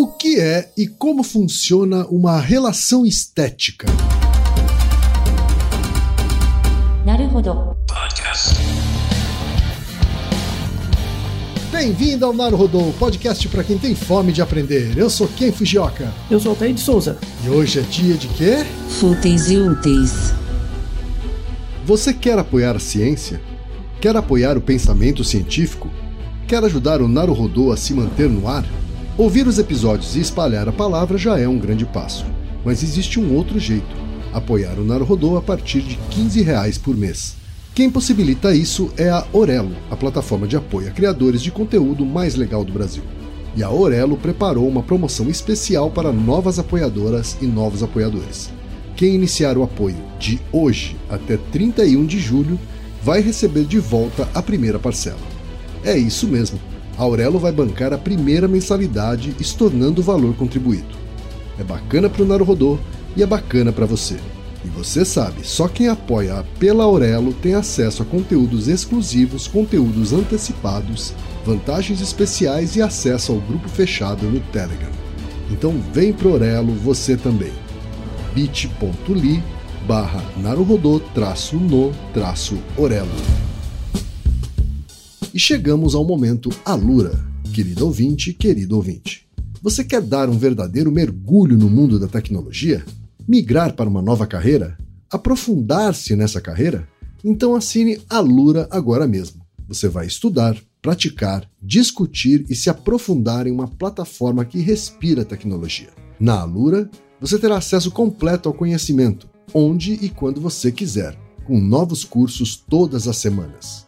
O que é e como funciona uma relação estética? Bem-vindo ao Naruhodô, podcast para quem tem fome de aprender. Eu sou Ken Fujioka. Eu sou Altair de Souza. E hoje é dia de quê? Fúteis e úteis. Você quer apoiar a ciência? Quer apoiar o pensamento científico? Quer ajudar o Naruhodô a se manter no ar? Ouvir os episódios e espalhar a palavra já é um grande passo. Mas existe um outro jeito: apoiar o Naruhodô a partir de 15 reais por mês. Quem possibilita isso é a Orelo, a plataforma de apoio a criadores de conteúdo mais legal do Brasil. E a Orelo preparou uma promoção especial para novas apoiadoras e novos apoiadores. Quem iniciar o apoio de hoje até 31 de julho vai receber de volta a primeira parcela. É isso mesmo Aurelo vai bancar a primeira mensalidade, estornando o valor contribuído. É bacana para o Naruhodô e é bacana para você. E você sabe, só quem apoia pela Aurelo tem acesso a conteúdos exclusivos, conteúdos antecipados, vantagens especiais e acesso ao grupo fechado no Telegram. Então vem pro Aurelo você também. bit.ly barra traço no traço. E chegamos ao momento Alura. Querido ouvinte, querido ouvinte. Você quer dar um verdadeiro mergulho no mundo da tecnologia? Migrar para uma nova carreira? Aprofundar-se nessa carreira? Então assine Alura agora mesmo. Você vai estudar, praticar, discutir e se aprofundar em uma plataforma que respira tecnologia. Na Alura, você terá acesso completo ao conhecimento, onde e quando você quiser, com novos cursos todas as semanas.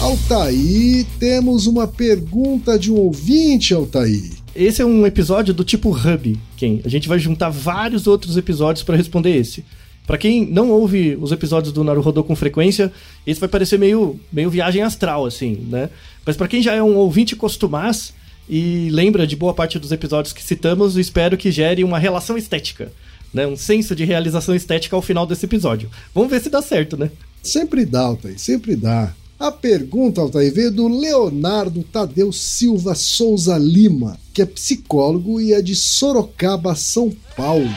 Altaí, temos uma pergunta de um ouvinte, Altaí. Esse é um episódio do tipo Hub, quem? A gente vai juntar vários outros episódios para responder esse. Para quem não ouve os episódios do Naruhodô com frequência, esse vai parecer meio, meio viagem astral, assim, né? Mas para quem já é um ouvinte costumaz e lembra de boa parte dos episódios que citamos, espero que gere uma relação estética, né? Um senso de realização estética ao final desse episódio. Vamos ver se dá certo, né? Sempre dá, Altaí, sempre dá. A pergunta, Altair, veio do Leonardo Tadeu Silva Souza Lima, que é psicólogo e é de Sorocaba, São Paulo.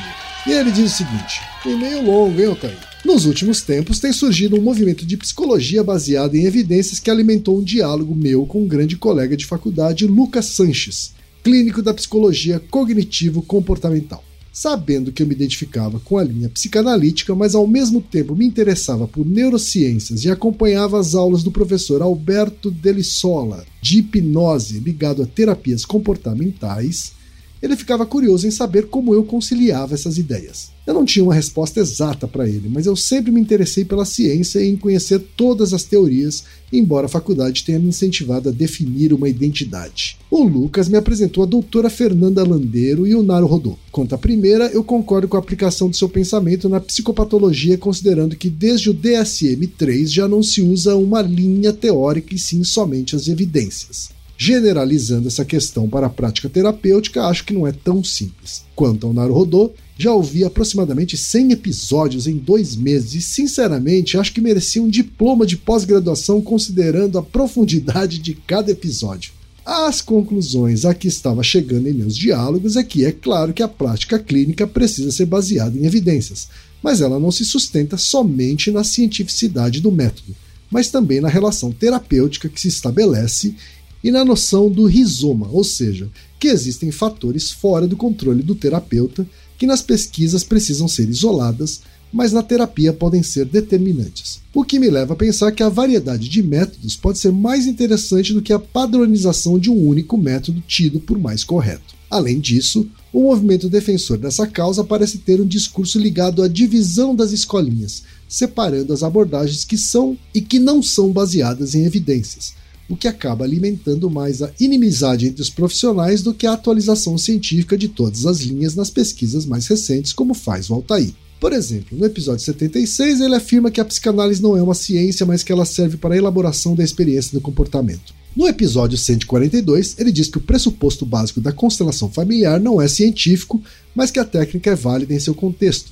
E ele diz o seguinte: e meio longo, hein, Altair? Nos últimos tempos tem surgido um movimento de psicologia baseado em evidências que alimentou um diálogo meu com um grande colega de faculdade, Lucas Sanches, clínico da psicologia cognitivo-comportamental sabendo que eu me identificava com a linha psicanalítica, mas ao mesmo tempo me interessava por neurociências e acompanhava as aulas do professor Alberto Delissola, de hipnose ligado a terapias comportamentais, ele ficava curioso em saber como eu conciliava essas ideias. Eu não tinha uma resposta exata para ele, mas eu sempre me interessei pela ciência e em conhecer todas as teorias, embora a faculdade tenha me incentivado a definir uma identidade. O Lucas me apresentou a doutora Fernanda Landeiro e o Naro Rodô. Quanto à primeira, eu concordo com a aplicação do seu pensamento na psicopatologia, considerando que desde o DSM-3 já não se usa uma linha teórica e sim somente as evidências. Generalizando essa questão para a prática terapêutica, acho que não é tão simples. Quanto ao Naruhodô, já ouvi aproximadamente 100 episódios em dois meses e, sinceramente, acho que merecia um diploma de pós-graduação considerando a profundidade de cada episódio. As conclusões a que estava chegando em meus diálogos é que é claro que a prática clínica precisa ser baseada em evidências, mas ela não se sustenta somente na cientificidade do método, mas também na relação terapêutica que se estabelece e na noção do rizoma, ou seja, que existem fatores fora do controle do terapeuta que nas pesquisas precisam ser isoladas, mas na terapia podem ser determinantes. O que me leva a pensar que a variedade de métodos pode ser mais interessante do que a padronização de um único método tido por mais correto. Além disso, o movimento defensor dessa causa parece ter um discurso ligado à divisão das escolinhas, separando as abordagens que são e que não são baseadas em evidências, o que acaba alimentando mais a inimizade entre os profissionais do que a atualização científica de todas as linhas nas pesquisas mais recentes, como faz o Altair. Por exemplo, no episódio 76, ele afirma que a psicanálise não é uma ciência, mas que ela serve para a elaboração da experiência do comportamento. No episódio 142, ele diz que o pressuposto básico da constelação familiar não é científico, mas que a técnica é válida em seu contexto.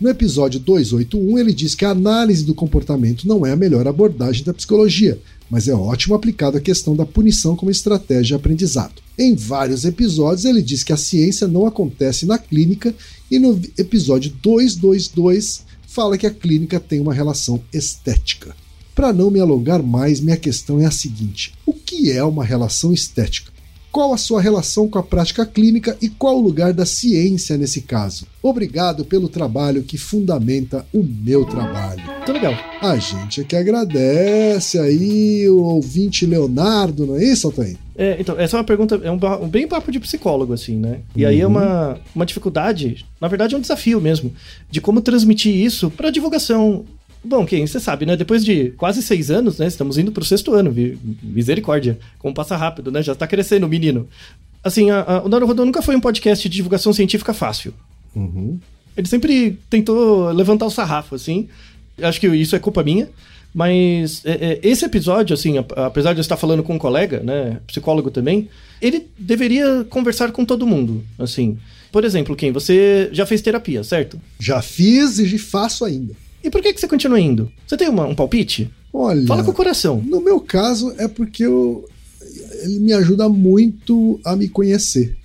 No episódio 281, ele diz que a análise do comportamento não é a melhor abordagem da psicologia, mas é ótimo aplicado à questão da punição como estratégia de aprendizado. Em vários episódios, ele diz que a ciência não acontece na clínica, e no episódio 222 fala que a clínica tem uma relação estética. Para não me alongar mais, minha questão é a seguinte: o que é uma relação estética? Qual a sua relação com a prática clínica e qual o lugar da ciência nesse caso? Obrigado pelo trabalho que fundamenta o meu trabalho. Muito legal. A gente é que agradece aí o ouvinte Leonardo, não é isso, Altair? É, então, essa é uma pergunta, é um, um, bem papo de psicólogo, assim, né? E uhum. aí é uma, uma dificuldade, na verdade é um desafio mesmo, de como transmitir isso para divulgação Bom, quem você sabe, né? Depois de quase seis anos, né? Estamos indo pro sexto ano, misericórdia. Como passa rápido, né? Já tá crescendo o menino. Assim, a, a, o Naruhodô nunca foi um podcast de divulgação científica fácil. Uhum. Ele sempre tentou levantar o sarrafo, assim. Acho que isso é culpa minha. Mas é, é, esse episódio, assim, apesar de eu estar falando com um colega, né, psicólogo também, ele deveria conversar com todo mundo, assim. Por exemplo, quem? Você já fez terapia, certo? Já fiz e faço ainda. E por que, que você continua indo? Você tem uma, um palpite? Olha. Fala com o coração. No meu caso, é porque eu, ele me ajuda muito a me conhecer.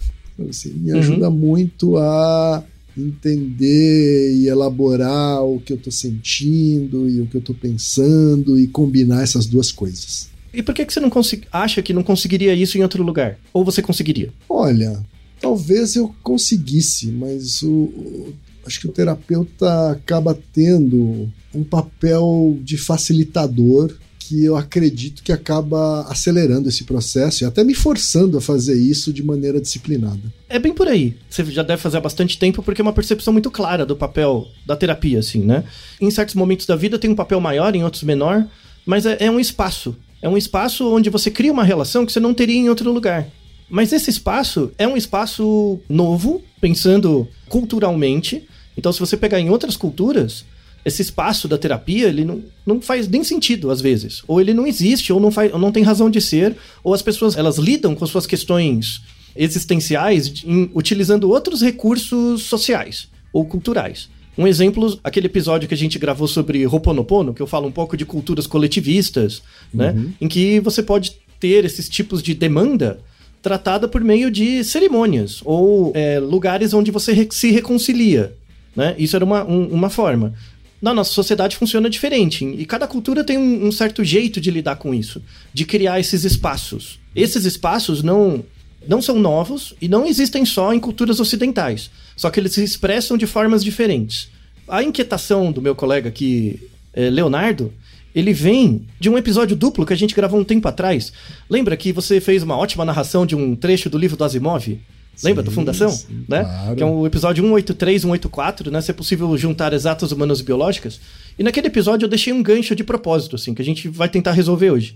Assim, me uhum. ajuda muito a entender e elaborar o que eu tô sentindo e o que eu tô pensando e combinar essas duas coisas. E por que, que você não acha que não conseguiria isso em outro lugar? Ou você conseguiria? Olha, talvez eu conseguisse, mas o, acho que o terapeuta acaba tendo um papel de facilitador que eu acredito que acaba acelerando esse processo e até me forçando a fazer isso de maneira disciplinada. É bem por aí. Você já deve fazer há bastante tempo porque é uma percepção muito clara do papel da terapia, assim, né? Em certos momentos da vida tem um papel maior, em outros menor, mas é, é um espaço. É um espaço onde você cria uma relação que você não teria em outro lugar. Mas esse espaço é um espaço novo, pensando culturalmente, então, se você pegar em outras culturas, esse espaço da terapia, ele não, não faz nem sentido às vezes. Ou ele não existe, ou não, faz, ou não tem razão de ser, ou as pessoas elas lidam com suas questões existenciais em, utilizando outros recursos sociais ou culturais. Um exemplo, aquele episódio que a gente gravou sobre Roponopono, que eu falo um pouco de culturas coletivistas, né? uhum. né? Em que você pode ter esses tipos de demanda tratada por meio de cerimônias ou é, lugares onde você se reconcilia. Né? Isso era uma, um, uma forma. Na nossa sociedade funciona diferente. E cada cultura tem um, um, certo jeito de lidar com isso, de criar esses espaços. Esses espaços não, não são novos e não existem só em culturas ocidentais. Só que eles se expressam de formas diferentes. A inquietação do meu colega aqui, é, Leonardo, ele vem de um episódio duplo que a gente gravou um tempo atrás. Lembra que você fez uma ótima narração de um trecho do livro do Asimov? Lembra sim, do Fundação? Sim, né? Claro. Que é o episódio 183, 184, né? Se é possível juntar exatas humanas e biológicas. E naquele episódio eu deixei um gancho de propósito, assim, que a gente vai tentar resolver hoje.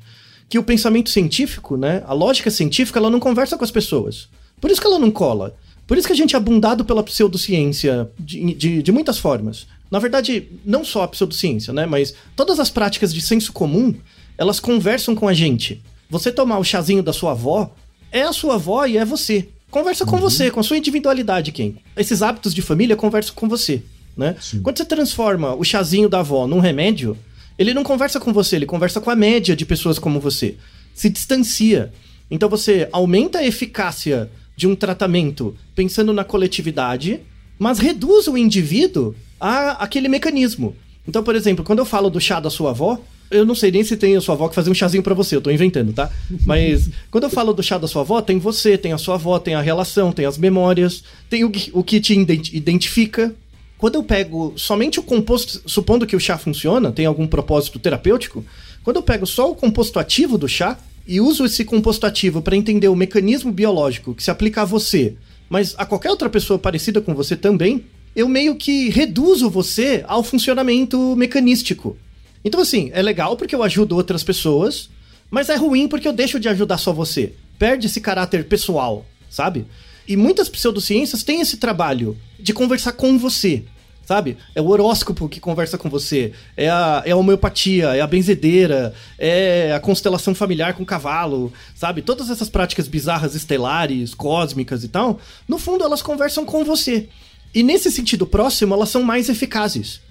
Que o pensamento científico, né? A lógica científica, ela não conversa com as pessoas. Por isso que ela não cola. Por isso que a gente é abundado pela pseudociência de, de, de muitas formas. Na verdade, não só a pseudociência, né? Mas todas as práticas de senso comum, elas conversam com a gente. Você tomar o chazinho da sua avó, é a sua avó e é você. Conversa com uhum. você, com a sua individualidade, quem? Esses hábitos de família conversam com você, né? Quando você transforma o chazinho da avó num remédio, ele não conversa com você, ele conversa com a média de pessoas como você. Se distancia. Então você aumenta a eficácia de um tratamento pensando na coletividade, mas reduz o indivíduo a aquele mecanismo. Então, por exemplo, quando eu falo do chá da sua avó, eu não sei nem se tem a sua avó que fazer um chazinho para você, eu tô inventando, tá? Mas quando eu falo do chá da sua avó, tem você, tem a sua avó, tem a relação, tem as memórias, tem o, o que te identifica. Quando eu pego somente o composto, supondo que o chá funciona, tem algum propósito terapêutico, quando eu pego só o composto ativo do chá e uso esse composto ativo para entender o mecanismo biológico que se aplica a você, mas a qualquer outra pessoa parecida com você também, eu meio que reduzo você ao funcionamento mecanístico. Então, assim, é legal porque eu ajudo outras pessoas, Mas é ruim porque eu deixo de ajudar só você. Perde esse caráter pessoal, sabe? E muitas pseudociências têm esse trabalho de conversar com você, sabe? É o horóscopo que conversa com você, é a, é a homeopatia, é a benzedeira, é a constelação familiar com cavalo, sabe? Todas essas práticas bizarras estelares, cósmicas e tal, no fundo elas conversam com você. E nesse sentido próximo, elas são mais eficazes.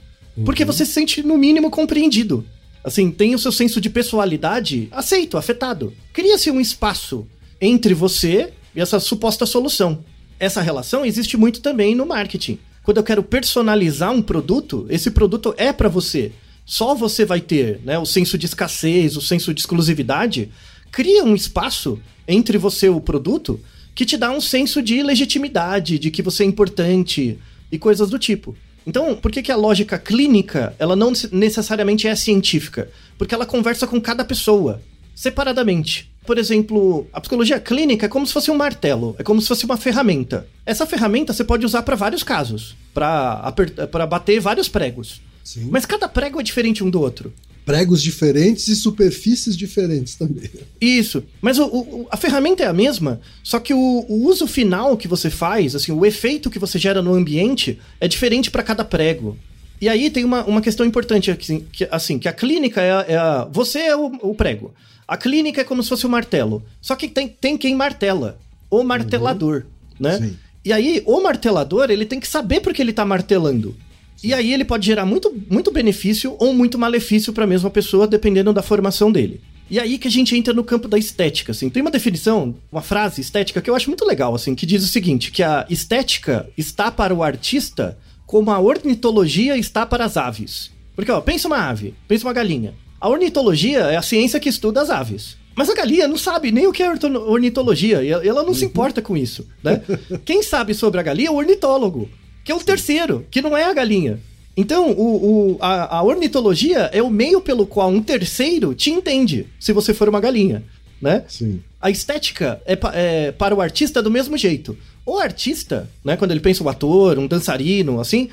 Porque você se sente, no mínimo, compreendido. Assim, tem o seu senso de pessoalidade aceito, afetado. Cria-se um espaço entre você e essa suposta solução. Essa relação existe muito também no marketing. Quando eu quero personalizar um produto, esse produto é para você. Só você vai ter né, o senso de escassez, o senso de exclusividade. Cria um espaço entre você e o produto que te dá um senso de legitimidade, de que você é importante e coisas do tipo. Então, por que, que a lógica clínica ela não necessariamente é científica? Porque ela conversa com cada pessoa, separadamente. Por exemplo, a psicologia clínica é como se fosse um martelo, é como se fosse uma ferramenta. Essa ferramenta você pode usar para vários casos, para bater vários pregos. Sim. Mas cada prego é diferente um do outro pregos diferentes e superfícies diferentes também. Isso. Mas o, o, a ferramenta é a mesma, só que o, o, uso final que você faz, assim, o efeito que você gera no ambiente é diferente para cada prego. E aí tem uma, uma questão importante, assim, que, assim, que a clínica é a, é a Você é o, prego. A clínica é como se fosse o martelo. Só que tem, tem quem martela. O martelador, uhum. né? Sim. E aí, o martelador, ele tem que saber porque ele tá martelando. E aí ele pode gerar muito, muito benefício ou muito malefício para a mesma pessoa, dependendo da formação dele. E aí que a gente entra no campo da estética, assim. Tem uma definição, uma frase estética que eu acho muito legal, assim, que diz o seguinte, que a estética está para o artista como a ornitologia está para as aves. Porque, ó, pensa uma ave, pensa uma galinha. A ornitologia é a ciência que estuda as aves. Mas a galinha não sabe nem o que é ornitologia, e ela não se uhum. importa com isso, né? Quem sabe sobre a galinha é o ornitólogo que é o terceiro, que não é a galinha. Então, o, o a, a, ornitologia é o meio pelo qual um terceiro te entende, se você for uma galinha, né? Sim. A estética é, é para o artista do mesmo jeito. O artista, né, quando ele pensa um ator, um dançarino, assim,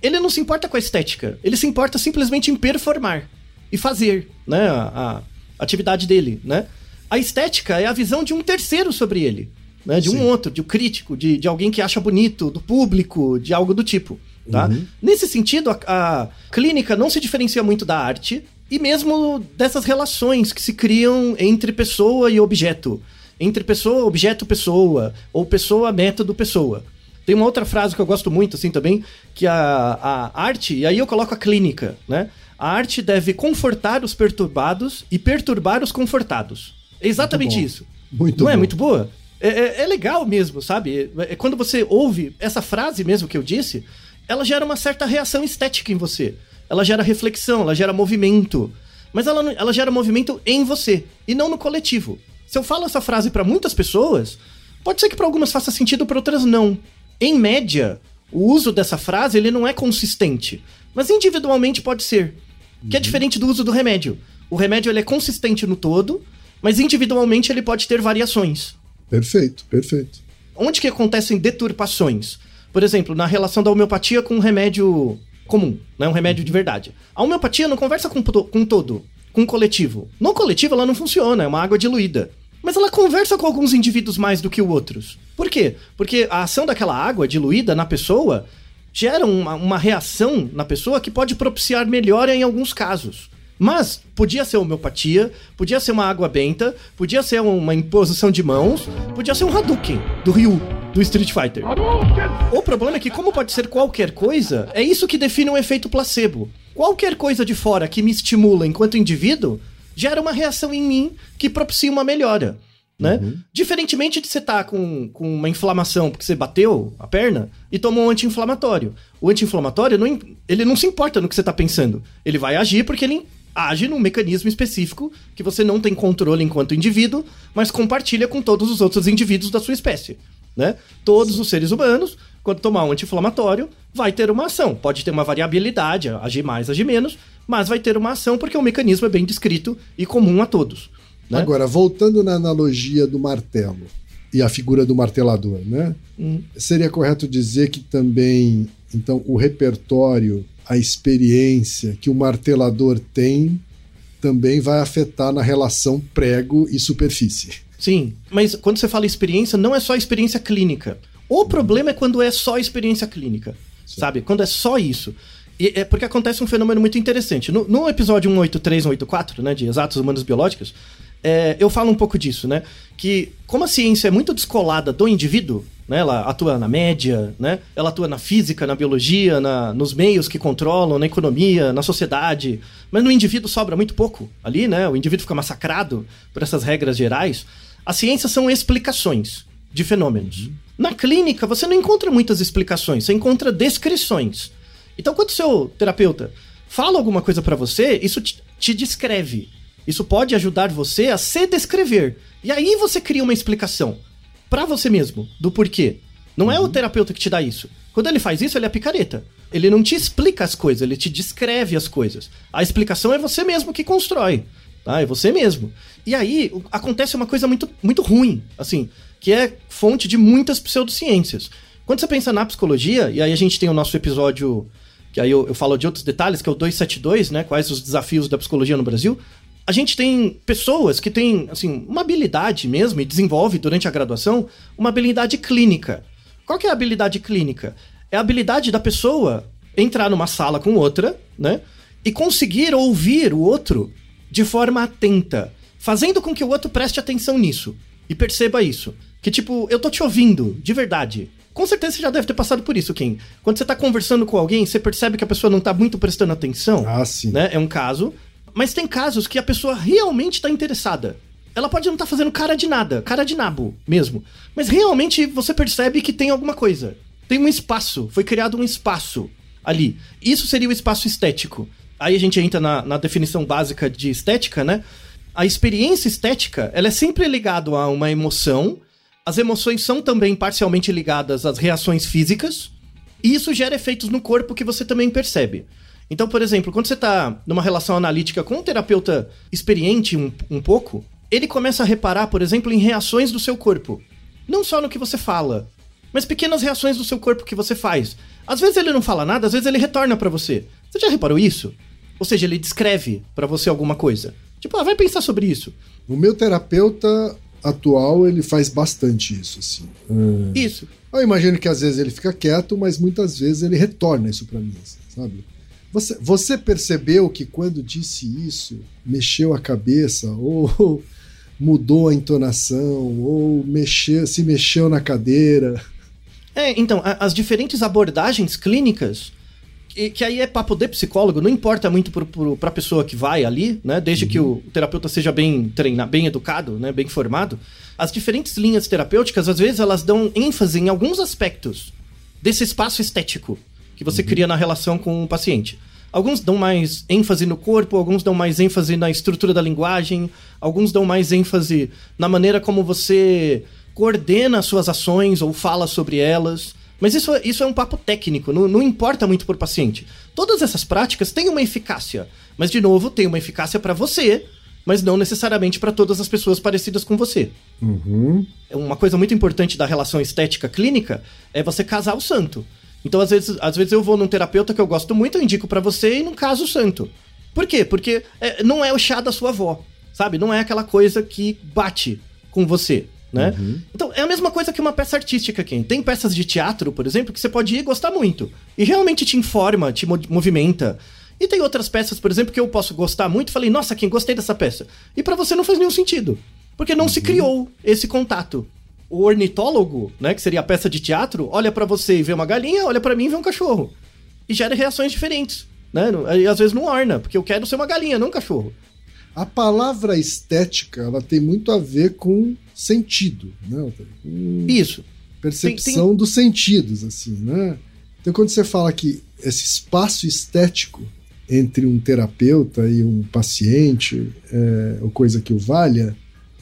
ele não se importa com a estética. Ele se importa simplesmente em performar e fazer, né, a, a atividade dele, né? A estética é a visão de um terceiro sobre ele né? De Sim. um outro, de um crítico, de, de alguém que acha bonito, do público, de algo do tipo. Tá? Uhum. Nesse sentido, a, a clínica não se diferencia muito da arte e mesmo dessas relações que se criam entre pessoa e objeto. Entre pessoa, objeto, pessoa, ou pessoa, método, pessoa. Tem uma outra frase que eu gosto muito, assim, também, que a, a arte, e aí eu coloco a clínica, né? A arte deve confortar os perturbados e perturbar os confortados. É exatamente muito isso. Muito Não é bom. é muito boa? É, é, é, legal mesmo, sabe? É, é, quando você ouve essa frase mesmo que eu disse, ela gera uma certa reação estética em você. Ela gera reflexão, ela gera movimento. Mas ela, ela gera movimento em você e não no coletivo. Se eu falo essa frase para muitas pessoas, pode ser que para algumas faça sentido, para outras não. Em média, o uso dessa frase ele não é consistente, mas individualmente pode ser. Uhum. Que é uhum. diferente do uso do remédio. O remédio ele é consistente no todo, mas individualmente ele pode ter variações. Perfeito, perfeito. Onde que acontecem deturpações? Por exemplo, na relação da homeopatia com um remédio comum, né? um remédio de verdade. A homeopatia não conversa com, com todo, com o coletivo. No coletivo ela não funciona, é uma água diluída. Mas ela conversa com alguns indivíduos mais do que outros. Por quê? Porque a ação daquela água diluída na pessoa gera uma, uma reação na pessoa que pode propiciar melhora em alguns casos. Mas podia ser homeopatia, podia ser uma água benta, podia ser uma imposição de mãos, podia ser um Hadouken do Ryu, do Street Fighter. O problema é que, como pode ser qualquer coisa, é isso que define um efeito placebo. Qualquer coisa de fora que me estimula enquanto indivíduo gera uma reação em mim que propicia uma melhora. Né? Uhum. Diferentemente de você estar tá com, com uma inflamação porque você bateu a perna e tomou um anti-inflamatório. O anti-inflamatório, não, ele não se importa no que você está pensando. Ele vai agir porque ele age num mecanismo específico que você não tem controle enquanto indivíduo, mas compartilha com todos os outros indivíduos da sua espécie. Né? Todos os seres humanos, quando tomar um anti-inflamatório, vai ter uma ação. Pode ter uma variabilidade, agir mais, agir menos, mas vai ter uma ação porque o mecanismo é bem descrito e comum a todos. Né? Agora, voltando na analogia do martelo e a figura do martelador, né? Hum. Seria correto dizer que também, então, o repertório a experiência que o martelador tem também vai afetar na relação prego e superfície. Sim, mas quando você fala experiência, não é só experiência clínica. O problema é quando é só experiência clínica, Sim. sabe? Quando é só isso. E é porque acontece um fenômeno muito interessante. No, no episódio 183 184, né, de Exatos Humanos Biológicos, é, eu falo um pouco disso, né? Que como a ciência é muito descolada do indivíduo, né? Ela atua na média, né? Ela atua na física, na biologia, na, nos meios que controlam, na economia, na sociedade. Mas no indivíduo sobra muito pouco ali, né? O indivíduo fica massacrado por essas regras gerais. As ciências são explicações de fenômenos. Uhum. Na clínica, você não encontra muitas explicações, você encontra descrições. Então, quando o seu terapeuta fala alguma coisa para você, isso te, te descreve. Isso pode ajudar você a se descrever. E aí você cria uma explicação para você mesmo do porquê. Não uhum. é o uhum. terapeuta que te dá isso. Quando ele faz isso, ele é picareta. Ele não te explica as coisas, ele te descreve as coisas. A explicação é você mesmo que constrói. Tá? É você mesmo. E aí acontece uma coisa muito, muito ruim, assim, que é fonte de muitas pseudociências. Quando você pensa na psicologia, e aí a gente tem o nosso episódio, que aí eu, eu falo de outros detalhes, que é o 272, né? Quais os desafios da psicologia no Brasil a gente tem pessoas que têm, assim, uma habilidade mesmo e desenvolve durante a graduação uma habilidade clínica. Qual que é a habilidade clínica? É a habilidade da pessoa entrar numa sala com outra, né? E conseguir ouvir o outro de forma atenta, fazendo com que o outro preste atenção nisso e perceba isso. Que tipo, eu tô te ouvindo, de verdade. Com certeza você já deve ter passado por isso, Kim. Quando você tá conversando com alguém, você percebe que a pessoa não tá muito prestando atenção. Ah, sim. Né? É um caso. Mas tem casos que a pessoa realmente está interessada. Ela pode não estar tá fazendo cara de nada, cara de nabo mesmo. Mas realmente você percebe que tem alguma coisa. Tem um espaço, foi criado um espaço ali. Isso seria o espaço estético. Aí a gente entra na, na definição básica de estética, né? A experiência estética, ela é sempre ligada a uma emoção. As emoções são também parcialmente ligadas às reações físicas. E isso gera efeitos no corpo que você também percebe. Então, por exemplo, quando você está numa relação analítica com um terapeuta experiente um, um pouco, ele começa a reparar, por exemplo, em reações do seu corpo. Não só no que você fala, mas pequenas reações do seu corpo que você faz. Às vezes ele não fala nada, às vezes ele retorna para você. Você já reparou isso? Ou seja, ele descreve para você alguma coisa. Tipo, ah, vai pensar sobre isso. O meu terapeuta atual, ele faz bastante isso, assim. Hum. Isso. Eu imagino que às vezes ele fica quieto, mas muitas vezes ele retorna isso para mim, assim, sabe? Você, você percebeu que quando disse isso, mexeu a cabeça, ou mudou a entonação, ou mexeu, se mexeu na cadeira? É, então, as diferentes abordagens clínicas, que, que, aí é papo de psicólogo, não importa muito para a pessoa que vai ali, né? Desde uhum. que o terapeuta seja bem treinado, bem educado, né? Bem formado. As diferentes linhas terapêuticas, às vezes, elas dão ênfase em alguns aspectos desse espaço estético que você uhum. cria na relação com o paciente. Alguns dão mais ênfase no corpo, alguns dão mais ênfase na estrutura da linguagem, alguns dão mais ênfase na maneira como você coordena suas ações ou fala sobre elas. Mas isso, isso é um papo técnico, não, não importa muito por paciente. Todas essas práticas têm uma eficácia, mas de novo, tem uma eficácia para você, mas não necessariamente para todas as pessoas parecidas com você. Uhum. Uma coisa muito importante da relação estética clínica é você casar o santo. Então, às vezes, às vezes eu vou num terapeuta que eu gosto muito, eu indico para você e não caso santo. Por quê? Porque é, não é o chá da sua avó, sabe? Não é aquela coisa que bate com você. Né? Uhum. Então, é a mesma coisa que uma peça artística, quem tem peças de teatro, por exemplo, que você pode ir e gostar muito. E realmente te informa, te movimenta. E tem outras peças, por exemplo, que eu posso gostar muito e falei, nossa, quem gostei dessa peça. E para você não faz nenhum sentido. Porque não uhum. se criou esse contato o ornitólogo, né, que seria a peça de teatro, olha para você e vê uma galinha, olha para mim e vê um cachorro. E gera reações diferentes, né? E às vezes não orna, porque eu quero ser uma galinha, não um cachorro. A palavra estética, ela tem muito a ver com sentido, né? Com Isso. Percepção tem, tem... dos sentidos, assim, né? Então quando você fala que esse espaço estético entre um terapeuta e um paciente, é, ou coisa que o valha,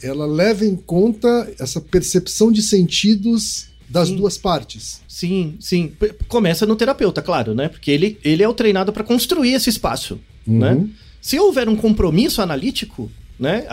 ela leva em conta essa percepção de sentidos das sim. duas partes. Sim, sim. Começa no terapeuta, claro, né? Porque ele, ele é o treinado para construir esse espaço, uhum. né? Se houver um compromisso analítico, né?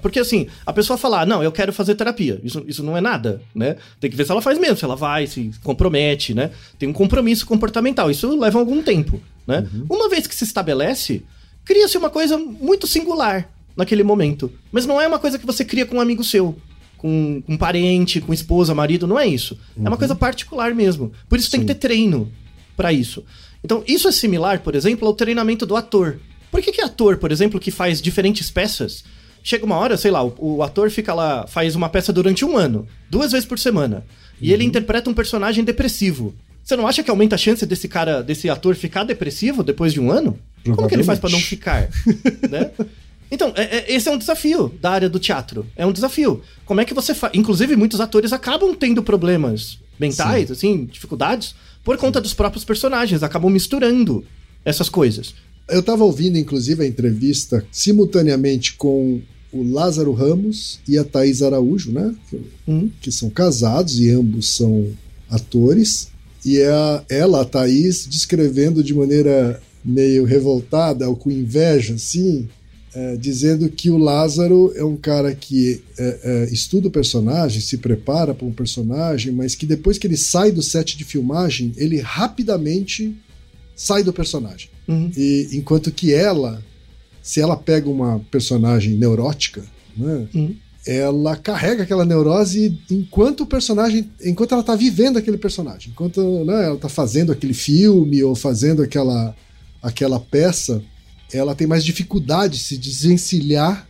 porque assim, a pessoa fala, ah, não, eu quero fazer terapia. Isso, isso não é nada, né? Tem que ver se ela faz mesmo, se ela vai, se compromete, né? Tem um compromisso comportamental. Isso leva algum tempo, né? Uhum. Uma vez que se estabelece, cria-se uma coisa muito singular naquele momento. Mas não é uma coisa que você cria com um amigo seu, com um parente, com esposa, marido, não é isso. Uhum. É uma coisa particular mesmo. Por isso Sim. tem que ter treino para isso. Então, isso é similar, por exemplo, ao treinamento do ator. Por que, que ator, por exemplo, que faz diferentes peças, chega uma hora, sei lá, o, o, ator fica lá, faz uma peça durante um ano, duas vezes por semana, e ele uhum. interpreta um personagem depressivo. Você não acha que aumenta a chance desse cara, desse ator ficar depressivo depois de um ano? Como que ele faz para não ficar? né? Então, é, é, esse é um desafio da área do teatro. É um desafio. Como é que você faz? Inclusive, muitos atores acabam tendo problemas mentais, Sim. assim, dificuldades, por conta dos próprios personagens, acabam misturando essas coisas. Eu estava ouvindo, inclusive, a entrevista simultaneamente com o Lázaro Ramos e a Thaís Araújo, né? Que, hum. que são casados e ambos são atores. E é a, ela, a Thaís, descrevendo de maneira meio revoltada ou com inveja, assim, é, dizendo que o Lázaro é um cara que é, é, estuda o personagem, se prepara para um personagem, mas que depois que ele sai do set de filmagem, ele rapidamente sai do personagem. Uhum. E enquanto que ela, se ela pega uma personagem neurótica, né, uhum. ela carrega aquela neurose enquanto o personagem, enquanto ela está vivendo aquele personagem, enquanto né, ela está fazendo aquele filme ou fazendo aquela aquela peça ela tem mais dificuldade de se desencilhar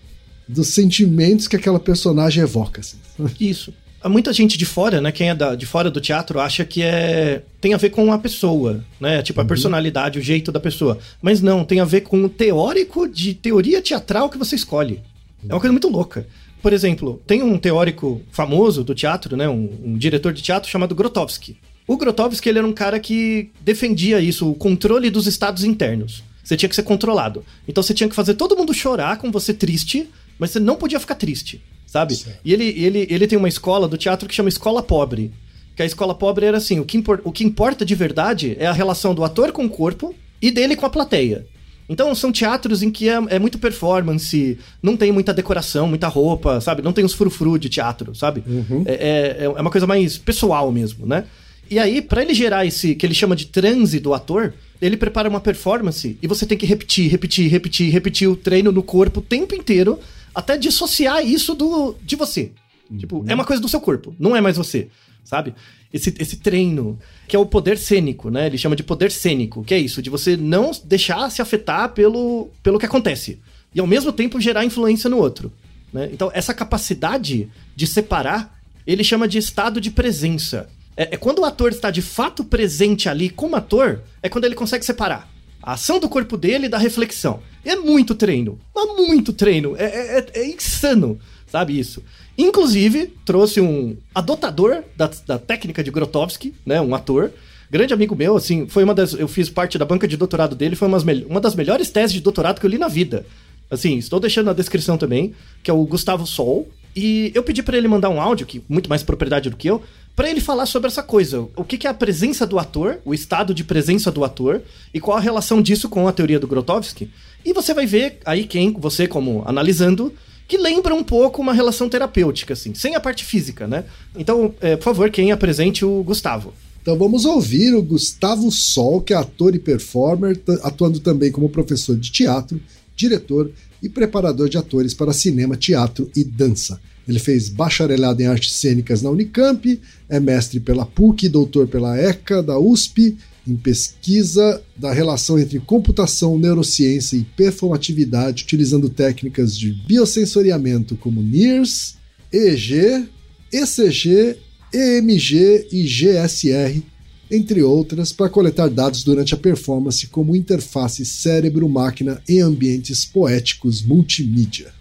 dos sentimentos que aquela personagem evoca. Assim. Isso. Há muita gente de fora, né? Quem é da, de fora do teatro acha que é tem a ver com a pessoa, né? Tipo a uhum. personalidade, o jeito da pessoa. Mas não, tem a ver com o teórico de teoria teatral que você escolhe. É uma coisa muito louca. Por exemplo, tem um teórico famoso do teatro, né? Um, um diretor de teatro chamado Grotowski. O Grotowski ele era um cara que defendia isso, o controle dos estados internos. Você tinha que ser controlado. Então você tinha que fazer todo mundo chorar com você triste, mas você não podia ficar triste, sabe? Certo. E ele, ele, ele tem uma escola do teatro que chama Escola Pobre. Que a escola pobre era assim: o que, impor, o que importa de verdade é a relação do ator com o corpo e dele com a plateia. Então são teatros em que é, é, muito performance, não tem muita decoração, muita roupa, sabe? Não tem os frufru de teatro, sabe? Uhum. É, é, é, uma coisa mais pessoal mesmo, né? E aí, para ele gerar esse que ele chama de transe do ator, ele prepara uma performance e você tem que repetir, repetir, repetir, repetir o treino no corpo o tempo inteiro até dissociar isso do de você. Uhum. Tipo, é uma coisa do seu corpo, não é mais você, sabe? Esse, esse treino, que é o poder cênico, né? Ele chama de poder cênico, que é isso, de você não deixar se afetar pelo, pelo que acontece. E ao mesmo tempo gerar influência no outro. Né? Então, essa capacidade de separar, ele chama de estado de presença. É, é, quando o ator está de fato presente ali como ator, é quando ele consegue separar a ação do corpo dele da reflexão. É muito treino, mas muito treino. É, é, é, é insano, sabe isso? Inclusive, trouxe um adotador da, da técnica de Grotowski, né? Um ator. Grande amigo meu, assim, foi uma das. Eu fiz parte da banca de doutorado dele, foi uma das melhores teses de doutorado que eu li na vida. Assim, estou deixando na descrição também, que é o Gustavo Sol. E eu pedi para ele mandar um áudio, que muito mais propriedade do que eu, para ele falar sobre essa coisa. O que, que, é a presença do ator, o estado de presença do ator, e qual a relação disso com a teoria do Grotowski. E você vai ver aí quem, você como analisando, que lembra um pouco uma relação terapêutica, assim, sem a parte física, né? Então, é, por favor, quem apresente o Gustavo. Então vamos ouvir o Gustavo Sol, que é ator e performer, atuando também como professor de teatro, diretor e preparador de atores para cinema, teatro e dança. Ele fez bacharelado em artes cênicas na Unicamp, é mestre pela PUC, doutor pela ECA da USP, em pesquisa da relação entre computação, neurociência e performatividade, utilizando técnicas de biosensoriamento como NIRS, EEG, ECG, EMG e GSR, entre outras, para coletar dados durante a performance como interface cérebro-máquina em ambientes poéticos multimídia.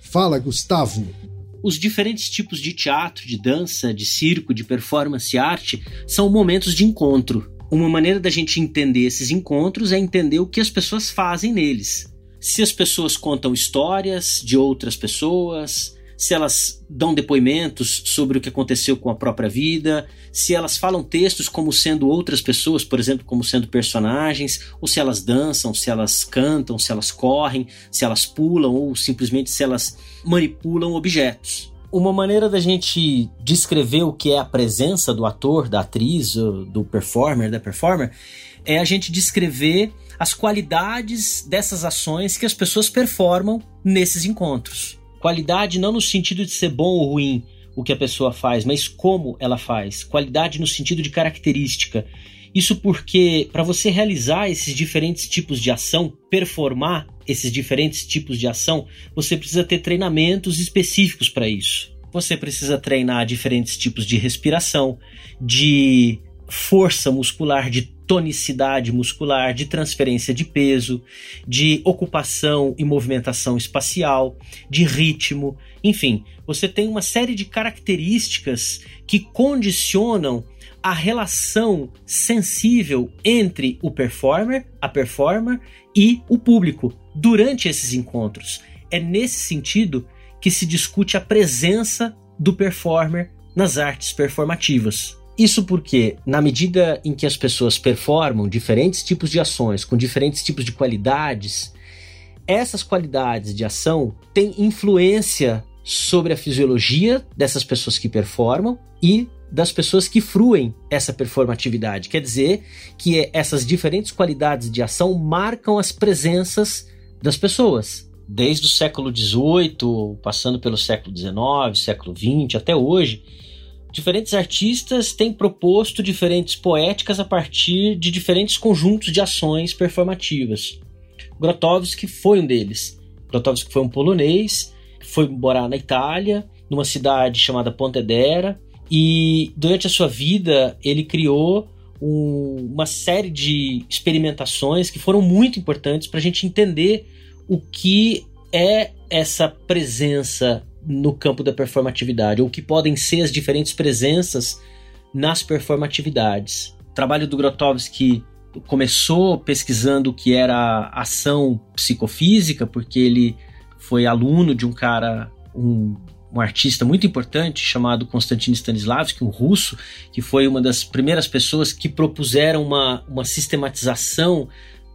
Fala, Gustavo! Os diferentes tipos de teatro, de dança, de circo, de performance e arte são momentos de encontro. Uma maneira da gente entender esses encontros é entender o que as pessoas fazem neles. Se as pessoas contam histórias de outras pessoas, se elas dão depoimentos sobre o que aconteceu com a própria vida, se elas falam textos como sendo outras pessoas, por exemplo, como sendo personagens, ou se elas dançam, se elas cantam, se elas correm, se elas pulam ou simplesmente se elas manipulam objetos. Uma maneira da gente descrever o que é a presença do ator, da atriz, do performer, da performer, é a gente descrever as qualidades dessas ações que as pessoas performam nesses encontros. Qualidade não no sentido de ser bom ou ruim o que a pessoa faz, mas como ela faz. Qualidade no sentido de característica. Isso porque, para você realizar esses diferentes tipos de ação, performar esses diferentes tipos de ação, você precisa ter treinamentos específicos para isso. Você precisa treinar diferentes tipos de respiração, de força muscular, de tonicidade muscular, de transferência de peso, de ocupação e movimentação espacial, de ritmo, enfim, você tem uma série de características que condicionam a relação sensível entre o performer, a performer e o público durante esses encontros. É nesse sentido que se discute a presença do performer nas artes performativas. Isso porque, na medida em que as pessoas performam diferentes tipos de ações com diferentes tipos de qualidades, essas qualidades de ação têm influência sobre a fisiologia dessas pessoas que performam e das pessoas que fruem essa performatividade. Quer dizer que essas diferentes qualidades de ação marcam as presenças das pessoas. Desde o século XVIII, passando pelo século XIX, século XX, até hoje, diferentes artistas têm proposto diferentes poéticas a partir de diferentes conjuntos de ações performativas. Grotowski foi um deles. Grotowski foi um polonês, foi morar na Itália, numa cidade chamada Pontedera, e durante a sua vida, ele criou um, uma série de experimentações que foram muito importantes para a gente entender o que é essa presença no campo da performatividade, ou que podem ser as diferentes presenças nas performatividades. O trabalho do Grotowski começou pesquisando o que era ação psicofísica, porque ele foi aluno de um cara, um um artista muito importante chamado Konstantin Stanislavski, um russo, que foi uma das primeiras pessoas que propuseram uma, uma sistematização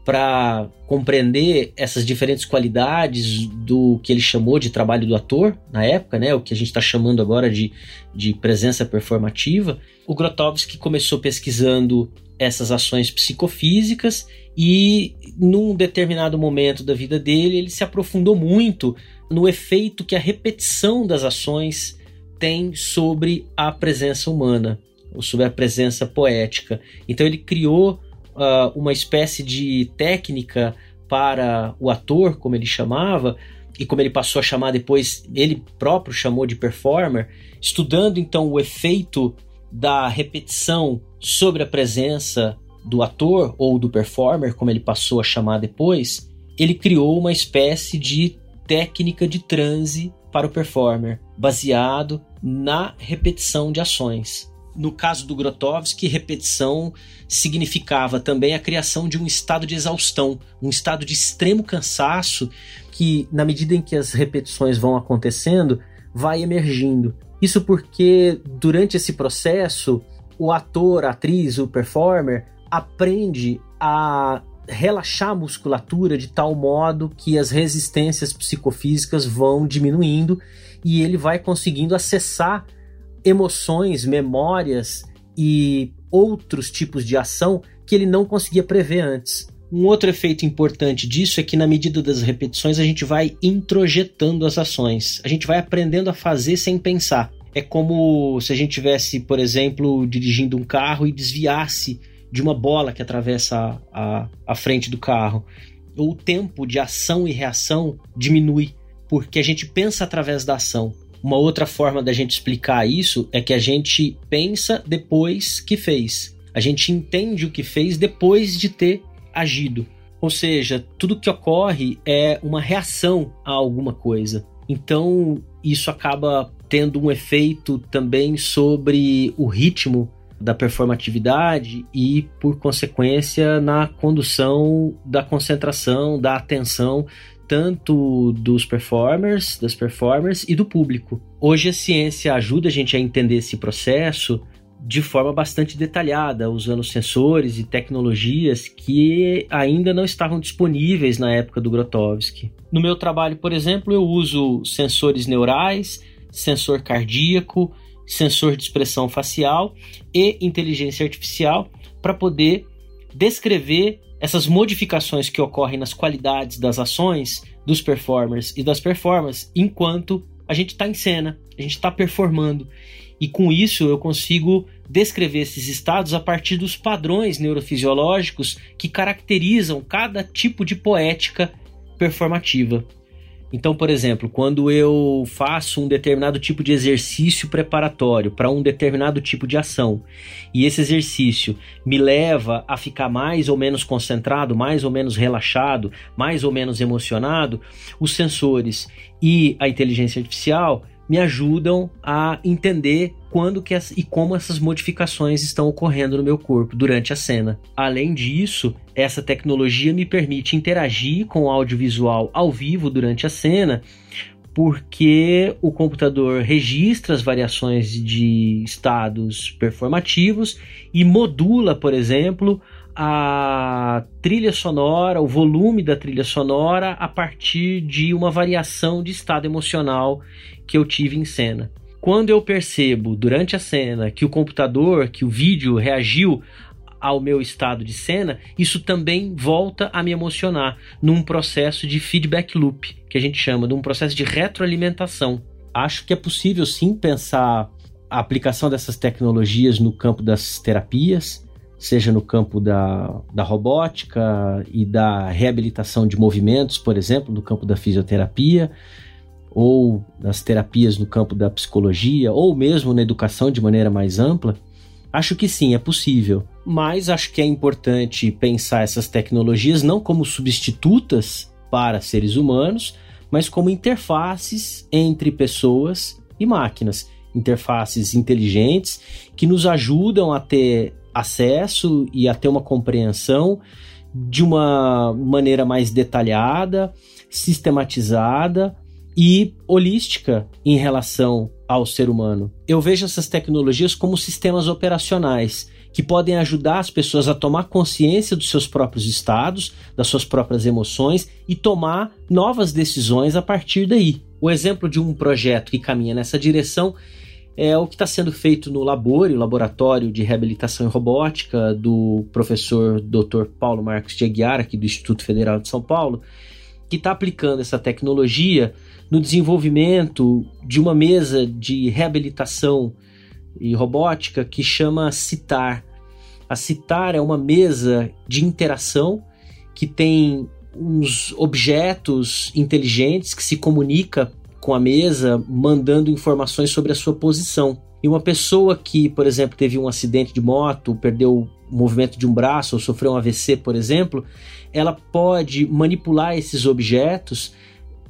para compreender essas diferentes qualidades do que ele chamou de trabalho do ator na época, né, o que a gente está chamando agora de, de presença performativa. O Grotowski começou pesquisando essas ações psicofísicas e num determinado momento da vida dele ele se aprofundou muito no efeito que a repetição das ações tem sobre a presença humana, ou sobre a presença poética. Então ele criou uh, uma espécie de técnica para o ator, como ele chamava, e como ele passou a chamar depois, ele próprio chamou de performer, estudando então o efeito da repetição sobre a presença do ator ou do performer, como ele passou a chamar depois, ele criou uma espécie de técnica de transe para o performer, baseado na repetição de ações. No caso do Grotowski, repetição significava também a criação de um estado de exaustão, um estado de extremo cansaço que, na medida em que as repetições vão acontecendo, vai emergindo. Isso porque, durante esse processo, o ator, a atriz, o performer aprende a relaxar a musculatura de tal modo que as resistências psicofísicas vão diminuindo e ele vai conseguindo acessar emoções, memórias e outros tipos de ação que ele não conseguia prever antes. Um outro efeito importante disso é que, na medida das repetições, a gente vai introjetando as ações. A gente vai aprendendo a fazer sem pensar. É como se a gente tivesse, por exemplo, dirigindo um carro e desviasse de uma bola que atravessa a, a, a frente do carro. O tempo de ação e reação diminui, porque a gente pensa através da ação. Uma outra forma da gente explicar isso é que a gente pensa depois que fez. A gente entende o que fez depois de ter agido. Ou seja, tudo que ocorre é uma reação a alguma coisa. Então, isso acaba tendo um efeito também sobre o ritmo da performatividade e, por consequência, na condução da concentração, da atenção, tanto dos performers, das performers e do público. Hoje a ciência ajuda a gente a entender esse processo de forma bastante detalhada, usando sensores e tecnologias que ainda não estavam disponíveis na época do Grotowski. No meu trabalho, por exemplo, eu uso sensores neurais sensor cardíaco, sensor de expressão facial e inteligência artificial para poder descrever essas modificações que ocorrem nas qualidades das ações dos performers e das performances enquanto a gente está em cena, a gente está performando. E com isso eu consigo descrever esses estados a partir dos padrões neurofisiológicos que caracterizam cada tipo de poética performativa. Então, por exemplo, quando eu faço um determinado tipo de exercício preparatório para um determinado tipo de ação, e esse exercício me leva a ficar mais ou menos concentrado, mais ou menos relaxado, mais ou menos emocionado, os sensores e a inteligência artificial me ajudam a entender quando que as, e como essas modificações estão ocorrendo no meu corpo durante a cena. Além disso, essa tecnologia me permite interagir com o audiovisual ao vivo durante a cena, porque o computador registra as variações de estados performativos e modula, por exemplo, a trilha sonora, o volume da trilha sonora a partir de uma variação de estado emocional que eu tive em cena. Quando eu percebo durante a cena que o computador, que o vídeo reagiu ao meu estado de cena, isso também volta a me emocionar num processo de feedback loop, que a gente chama, de um processo de retroalimentação. Acho que é possível sim pensar a aplicação dessas tecnologias no campo das terapias, seja no campo da, da robótica e da reabilitação de movimentos, por exemplo, no campo da fisioterapia, ou nas terapias no campo da psicologia, ou mesmo na educação de maneira mais ampla, acho que sim, é possível. Mas acho que é importante pensar essas tecnologias não como substitutas para seres humanos, mas como interfaces entre pessoas e máquinas, interfaces inteligentes que nos ajudam a ter acesso e a ter uma compreensão de uma maneira mais detalhada, sistematizada e holística em relação ao ser humano. Eu vejo essas tecnologias como sistemas operacionais que podem ajudar as pessoas a tomar consciência dos seus próprios estados, das suas próprias emoções e tomar novas decisões a partir daí. O exemplo de um projeto que caminha nessa direção é o que está sendo feito no Labore, o Laboratório de Reabilitação e Robótica do professor Dr. Paulo Marcos de Aguiar, aqui do Instituto Federal de São Paulo, que está aplicando essa tecnologia no desenvolvimento de uma mesa de reabilitação e robótica que chama CITAR. A CITAR é uma mesa de interação que tem uns objetos inteligentes que se comunica com a mesa, mandando informações sobre a sua posição. E uma pessoa que, por exemplo, teve um acidente de moto, perdeu o movimento de um braço ou sofreu um AVC, por exemplo, ela pode manipular esses objetos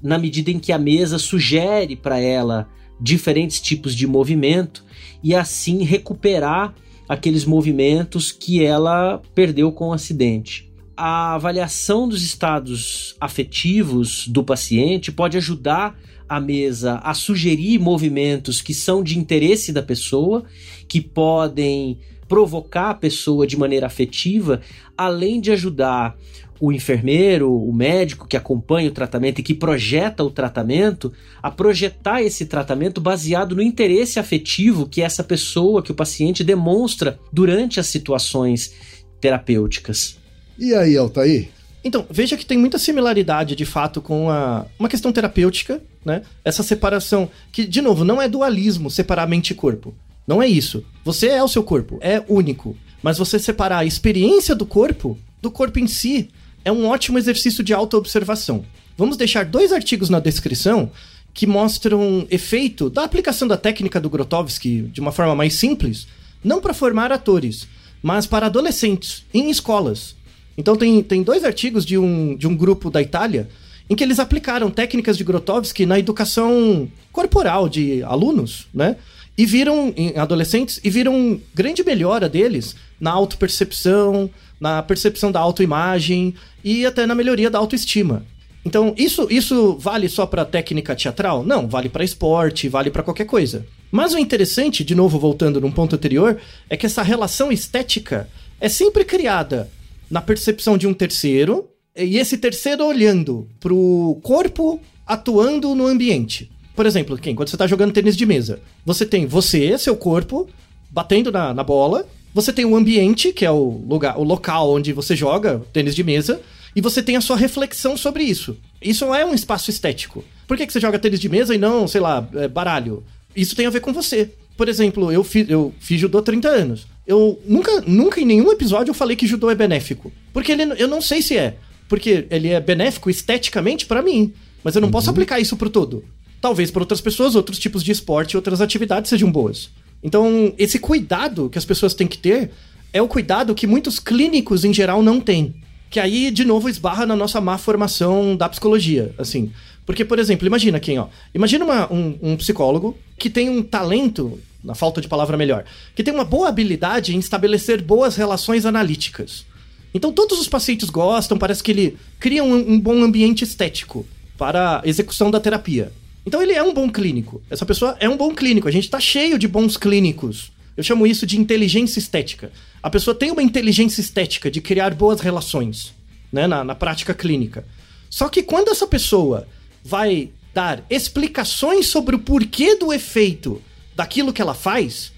na medida em que a mesa sugere para ela diferentes tipos de movimento e assim recuperar aqueles movimentos que ela perdeu com o acidente. A avaliação dos estados afetivos do paciente pode ajudar a mesa a sugerir movimentos que são de interesse da pessoa, que podem provocar a pessoa de maneira afetiva, além de ajudar o enfermeiro, o médico que acompanha o tratamento e que projeta o tratamento, a projetar esse tratamento baseado no interesse afetivo que essa pessoa, que o paciente demonstra durante as situações terapêuticas. E aí, Altair? Então, veja que tem muita similaridade, de fato, com a, uma questão terapêutica, né? Essa separação, que, de novo, não é dualismo separar mente e corpo. Não é isso. Você é o seu corpo, é único. Mas você separar a experiência do corpo do corpo em si é um ótimo exercício de autoobservação. Vamos deixar dois artigos na descrição que mostram efeito da aplicação da técnica do Grotowski de uma forma mais simples, não para formar atores, mas para adolescentes em escolas. Então tem, tem dois artigos de um, de um grupo da Itália em que eles aplicaram técnicas de Grotowski na educação corporal de alunos, né? E viram, em adolescentes, e viram grande melhora deles na autopercepção, na percepção da autoimagem e até na melhoria da autoestima. Então, isso, isso vale só para técnica teatral? Não, vale para esporte, vale para qualquer coisa. Mas o interessante, de novo voltando num ponto anterior, é que essa relação estética é sempre criada na percepção de um terceiro e esse terceiro olhando para o corpo atuando no ambiente. por exemplo, quem? Quando você tá jogando tênis de mesa, você tem você, seu corpo, batendo na, na bola, você tem o ambiente, que é o lugar, o local onde você joga tênis de mesa, e você tem a sua reflexão sobre isso. Isso é um espaço estético. Por que, que você joga tênis de mesa e não, sei lá, é, baralho? Isso tem a ver com você. Por exemplo, eu, fi, eu fiz judô há 30 anos. Eu nunca, nunca em nenhum episódio eu falei que judô é benéfico. Porque ele, eu não sei se é. Porque ele é benéfico esteticamente para mim. Mas eu não uhum. posso aplicar isso pro todo. Talvez para outras pessoas, outros tipos de esporte, outras atividades sejam boas. Então, esse cuidado que as pessoas têm que ter é o cuidado que muitos clínicos em geral não têm. Que aí, de novo, esbarra na nossa má formação da psicologia, assim. Porque, por exemplo, imagina quem, ó. Imagina uma, um, um psicólogo que tem um talento, na falta de palavra melhor, que tem uma boa habilidade em estabelecer boas relações analíticas. Então todos os pacientes gostam, parece que ele cria um, um bom ambiente estético para a execução da terapia. Então ele é um bom clínico. Essa pessoa é um bom clínico. A gente está cheio de bons clínicos. Eu chamo isso de inteligência estética. A pessoa tem uma inteligência estética de criar boas relações né, na, na prática clínica. Só que quando essa pessoa vai dar explicações sobre o porquê do efeito daquilo que ela faz,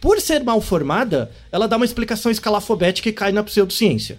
por ser mal formada, ela dá uma explicação escalafobética e cai na pseudociência.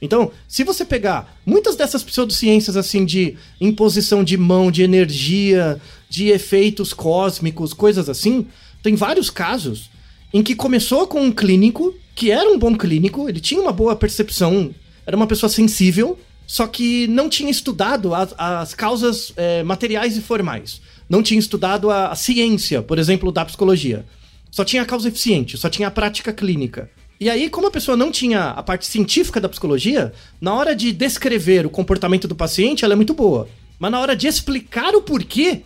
Então, se você pegar muitas dessas pseudociências assim de imposição de mão, de energia, de efeitos cósmicos, coisas assim, tem vários casos em que começou com um clínico que era um bom clínico, ele tinha uma boa percepção, era uma pessoa sensível, só que não tinha estudado as, as causas é, materiais e formais. Não tinha estudado a, a ciência, por exemplo, da psicologia. Só tinha a causa eficiente, só tinha a prática clínica. E aí, como a pessoa não tinha a parte científica da psicologia, na hora de descrever o comportamento do paciente, ela é muito boa. Mas na hora de explicar o porquê,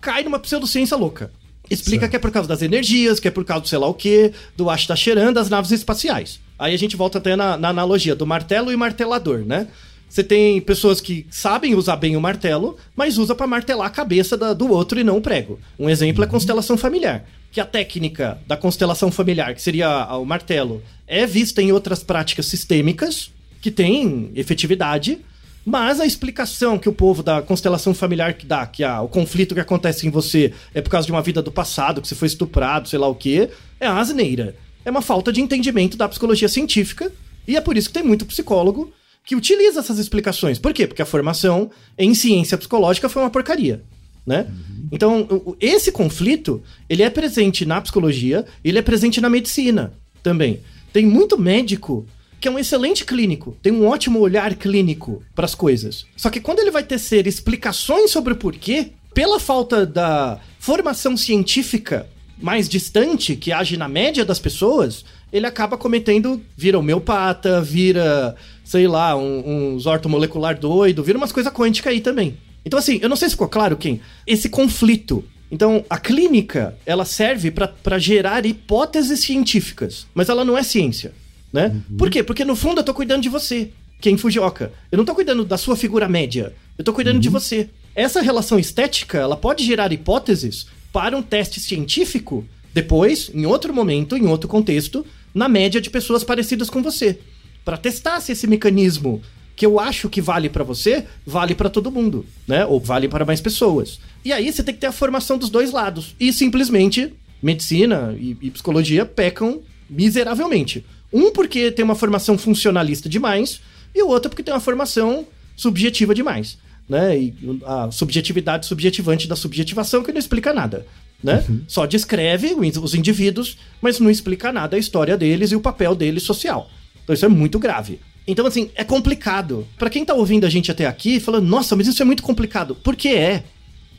cai numa pseudociência louca. Explica certo. que é por causa das energias, que é por causa do sei lá o quê, do Ashta cheirando, das naves espaciais. Aí a gente volta até na, na analogia do martelo e martelador, né? Você tem pessoas que sabem usar bem o martelo, mas usa para martelar a cabeça da, do outro e não o prego. Um exemplo é constelação familiar que a técnica da constelação familiar, que seria o martelo, é vista em outras práticas sistêmicas que têm efetividade, mas a explicação que o povo da constelação familiar que dá, que ah, o conflito que acontece em você é por causa de uma vida do passado, que você foi estuprado, sei lá o quê, é asneira. É uma falta de entendimento da psicologia científica, e é por isso que tem muito psicólogo que utiliza essas explicações. Por quê? Porque a formação em ciência psicológica foi uma porcaria né? Uhum. Então, esse conflito, ele é presente na psicologia, ele é presente na medicina também. Tem muito médico que é um excelente clínico, tem um ótimo olhar clínico para as coisas. Só que quando ele vai tecer explicações sobre o porquê, pela falta da formação científica mais distante, que age na média das pessoas, ele acaba cometendo, vira homeopata, vira, sei lá, um, um ortomolecular doido, vira umas coisas quânticas aí também. Então, assim, eu não sei se ficou claro, Kim, esse conflito. Então, a clínica, ela serve para gerar hipóteses científicas, mas ela não é ciência, né? Uhum. Por quê? Porque no fundo eu tô cuidando de você, Ken Fujioka. Eu não tô cuidando da sua figura média, eu tô cuidando uhum. de você. Essa relação estética, ela pode gerar hipóteses para um teste científico depois, em outro momento, em outro contexto, na média de pessoas parecidas com você, para testar se esse mecanismo que eu acho que vale para você, vale para todo mundo, né? Ou vale para mais pessoas. E aí você tem que ter a formação dos dois lados. E simplesmente medicina e, e psicologia pecam miseravelmente. Um porque tem uma formação funcionalista demais e o outro porque tem uma formação subjetiva demais, né? E a subjetividade subjetivante da subjetivação que não explica nada, né? Uhum. Só descreve os indivíduos, mas não explica nada a história deles e o papel deles social. Então isso é muito grave. Então, assim, é complicado. Para quem tá ouvindo a gente até aqui, falando, nossa, mas isso é muito complicado. Porque é.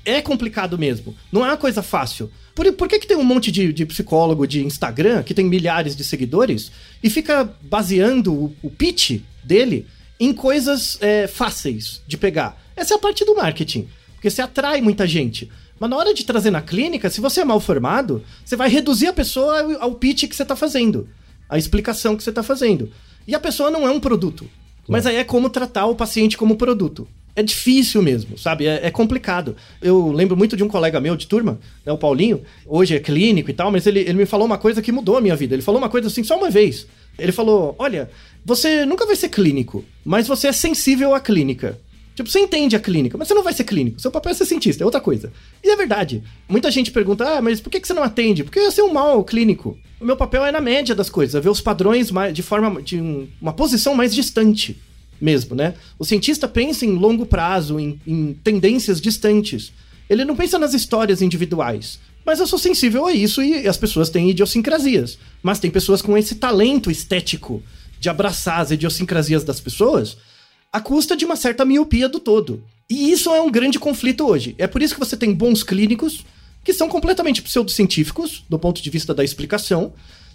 É complicado mesmo. Não é uma coisa fácil. Por, por que, que tem um monte de, de psicólogo de Instagram que tem milhares de seguidores e fica baseando o, o pitch dele em coisas é, fáceis de pegar? Essa é a parte do marketing. Porque você atrai muita gente. Mas na hora de trazer na clínica, se você é mal formado, você vai reduzir a pessoa ao, ao pitch que você está fazendo. A explicação que você está fazendo. E a pessoa não é um produto. Mas aí é como tratar o paciente como produto. É difícil mesmo, sabe? É, é, complicado. Eu lembro muito de um colega meu de turma, né, o Paulinho, hoje é clínico e tal, mas ele, ele me falou uma coisa que mudou a minha vida. Ele falou uma coisa assim só uma vez. Ele falou: Olha, você nunca vai ser clínico, mas você é sensível à clínica. Tipo, você entende a clínica, mas você não vai ser clínico. Seu papel é ser cientista, é outra coisa. E é verdade. Muita gente pergunta, ah, mas por que você não atende? Porque eu sou um mal clínico. O meu papel é na média das coisas, é ver os padrões de forma de um, uma posição mais distante mesmo, né? O cientista pensa em longo prazo, em, em tendências distantes. Ele não pensa nas histórias individuais. Mas eu sou sensível a isso e as pessoas têm idiosincrasias. Mas tem pessoas com esse talento estético de abraçar as idiosincrasias das pessoas à custa de uma certa miopia do todo. E isso é um grande conflito hoje. É por isso que você tem bons clínicos que são completamente pseudocientíficos do ponto de vista da explicação,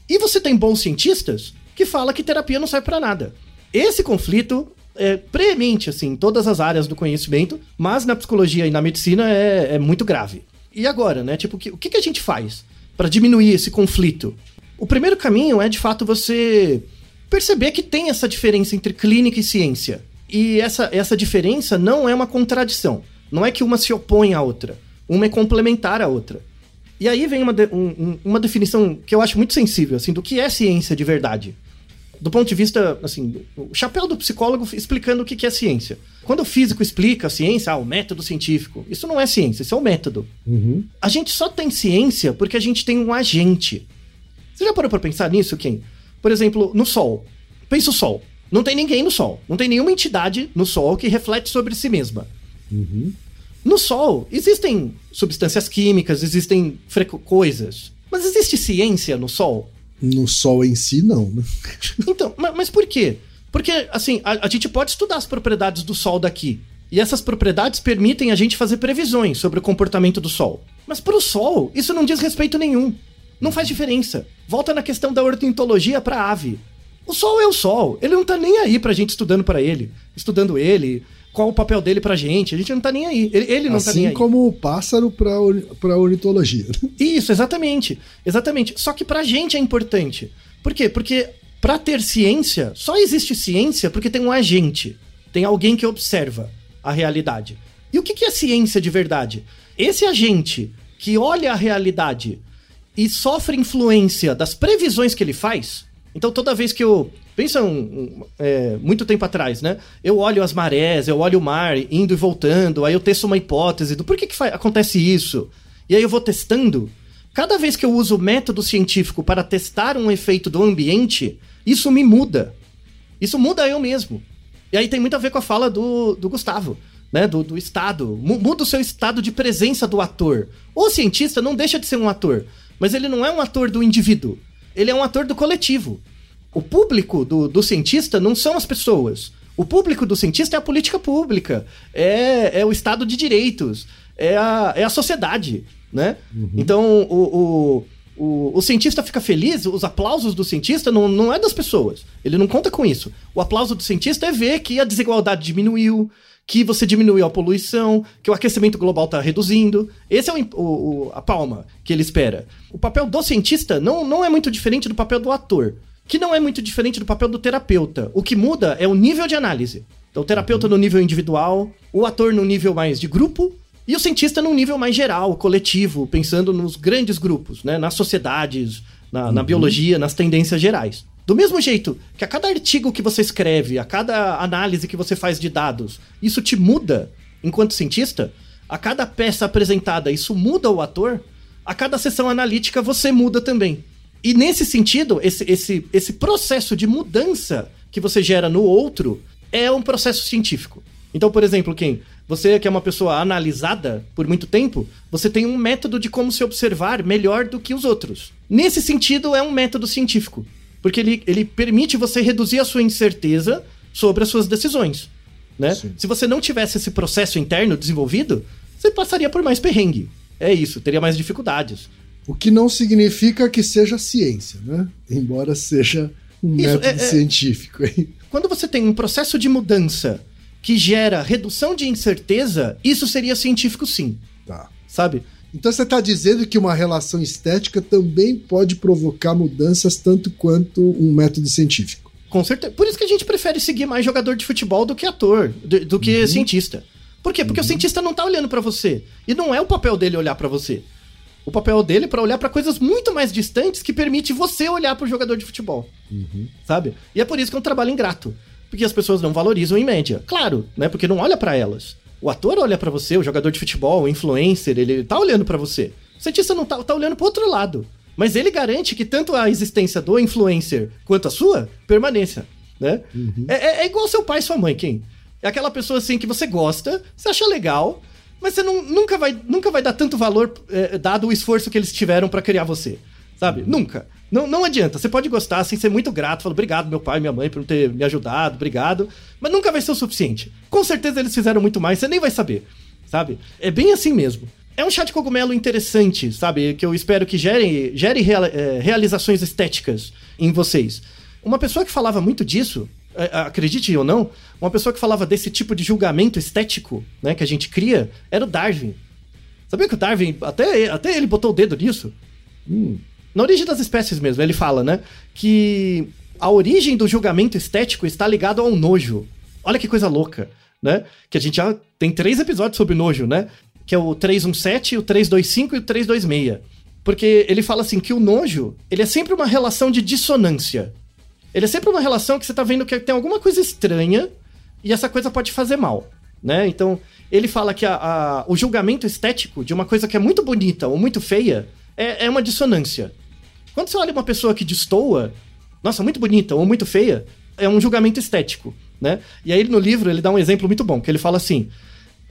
e você tem bons cientistas que falam que terapia não serve para nada. Esse conflito é premente assim em todas as áreas do conhecimento, mas na psicologia e na medicina é, é muito grave. E agora, né? Tipo, o que, que a gente faz para diminuir esse conflito? O primeiro caminho é de fato você perceber que tem essa diferença entre clínica e ciência. E essa, essa diferença não é uma contradição. Não é que uma se opõe à outra. Uma é complementar à outra. E aí vem uma, de, um, uma definição que eu acho muito sensível, assim, do que é ciência de verdade. Do ponto de vista, assim, o chapéu do psicólogo explicando o que é ciência. Quando o físico explica a ciência, ah, o método científico, isso não é ciência, isso é o método. Uhum. A gente só tem ciência porque a gente tem um agente. Você já parou pra pensar nisso, Ken? Por exemplo, no Sol. Pensa o Sol. Não tem ninguém no Sol. Não tem nenhuma entidade no Sol que reflete sobre si mesma. Uhum. No Sol, existem substâncias químicas, existem coisas. Mas existe ciência no Sol? No Sol em si, não, né? Então, mas, mas por quê? Porque, assim, a, a gente pode estudar as propriedades do Sol daqui. E essas propriedades permitem a gente fazer previsões sobre o comportamento do Sol. Mas para o Sol, isso não diz respeito nenhum. Não faz diferença. Volta na questão da ornitologia para ave. O Sol é o Sol. Ele não tá nem aí pra gente estudando para ele. Estudando ele. Qual o papel dele pra gente. A gente não tá nem aí. Ele, ele não assim tá nem aí. Assim como o pássaro pra, pra ornitologia. Isso, exatamente. Exatamente. Só que pra gente é importante. Por quê? Porque para ter ciência, só existe ciência porque tem um agente. Tem alguém que observa a realidade. E o que é ciência de verdade? Esse agente que olha a realidade e sofre influência das previsões que ele faz, então toda vez que eu. Pensa um, um, é, muito tempo atrás, né? Eu olho as marés, eu olho o mar indo e voltando, aí eu testo uma hipótese do por que, que acontece isso. E aí eu vou testando. Cada vez que eu uso o método científico para testar um efeito do ambiente, isso me muda. Isso muda eu mesmo. E aí tem muito a ver com a fala do, do Gustavo, né? Do, do estado. Muda o seu estado de presença do ator. O cientista não deixa de ser um ator, mas ele não é um ator do indivíduo ele é um ator do coletivo. O público do, do cientista não são as pessoas. O público do cientista é a política pública, é, é o Estado de Direitos, é a, é a sociedade, né? Uhum. Então, o, o, o, o, cientista fica feliz, os aplausos do cientista não, não é das pessoas. Ele não conta com isso. O aplauso do cientista é ver que a desigualdade diminuiu, que você diminuiu a poluição, que o aquecimento global está reduzindo. Esse é o, o, a palma que ele espera. O papel do cientista não, não é muito diferente do papel do ator, que não é muito diferente do papel do terapeuta. O que muda é o nível de análise. Então, o terapeuta no nível individual, o ator no nível mais de grupo, e o cientista num nível mais geral, coletivo, pensando nos grandes grupos, né? nas sociedades, na, uhum. na biologia, nas tendências gerais. Do mesmo jeito que a cada artigo que você escreve, a cada análise que você faz de dados, isso te muda enquanto cientista, a cada peça apresentada, isso muda o ator, a cada sessão analítica você muda também. E nesse sentido, esse, esse, esse processo de mudança que você gera no outro é um processo científico. Então, por exemplo, quem você que é uma pessoa analisada por muito tempo, você tem um método de como se observar melhor do que os outros. Nesse sentido, é um método científico. Porque ele, ele permite você reduzir a sua incerteza sobre as suas decisões. Né? Se você não tivesse esse processo interno desenvolvido, você passaria por mais perrengue. É isso, teria mais dificuldades. O que não significa que seja ciência, né? Embora seja um isso, método é, é, científico. Quando você tem um processo de mudança que gera redução de incerteza, isso seria científico sim. Tá. Sabe? Então você está dizendo que uma relação estética também pode provocar mudanças tanto quanto um método científico. Com certeza. Por isso que a gente prefere seguir mais jogador de futebol do que ator, do, do que uhum. cientista. Por quê? Porque uhum. o cientista não está olhando para você. E não é o papel dele olhar para você. O papel dele é para olhar para coisas muito mais distantes que permite você olhar para o jogador de futebol. Uhum. Sabe? E é por isso que é um trabalho ingrato. Porque as pessoas não valorizam em média. Claro, né? Porque não olha para elas. O ator olha para você, o jogador de futebol, o influencer, ele tá olhando para você. O cientista não tá, tá olhando pro outro lado. Mas ele garante que tanto a existência do influencer quanto a sua permaneça, né? Uhum. É, é, é, igual seu pai e sua mãe, quem? É aquela pessoa assim que você gosta, você acha legal, mas você não, nunca, vai, nunca vai dar tanto valor é, dado o esforço que eles tiveram para criar você. Sabe? Nunca. Não, não adianta. Você pode gostar, assim, ser muito grato. Falar, obrigado, meu pai minha mãe, por ter me ajudado, obrigado. Mas nunca vai ser o suficiente. Com certeza eles fizeram muito mais, você nem vai saber. Sabe? É bem assim mesmo. É um chá de cogumelo interessante, sabe? Que eu espero que gere, gere real, é, realizações estéticas em vocês. Uma pessoa que falava muito disso, é, acredite ou não, uma pessoa que falava desse tipo de julgamento estético, né, que a gente cria, era o Darwin. Sabia que o Darwin, até, até ele botou o dedo nisso? Hum. Na origem das espécies mesmo, ele fala, né? Que a origem do julgamento estético está ligado ao nojo. Olha que coisa louca, né? Que a gente já tem três episódios sobre nojo, né? Que é o 317, o 325 e o 326. Porque ele fala assim que o nojo, ele é sempre uma relação de dissonância. Ele é sempre uma relação que você tá vendo que tem alguma coisa estranha e essa coisa pode fazer mal, né? Então, ele fala que a, a, o julgamento estético de uma coisa que é muito bonita ou muito feia é, é uma dissonância. Quando você olha uma pessoa que destoa, nossa, muito bonita ou muito feia, é um julgamento estético, né? E aí no livro ele dá um exemplo muito bom, que ele fala assim: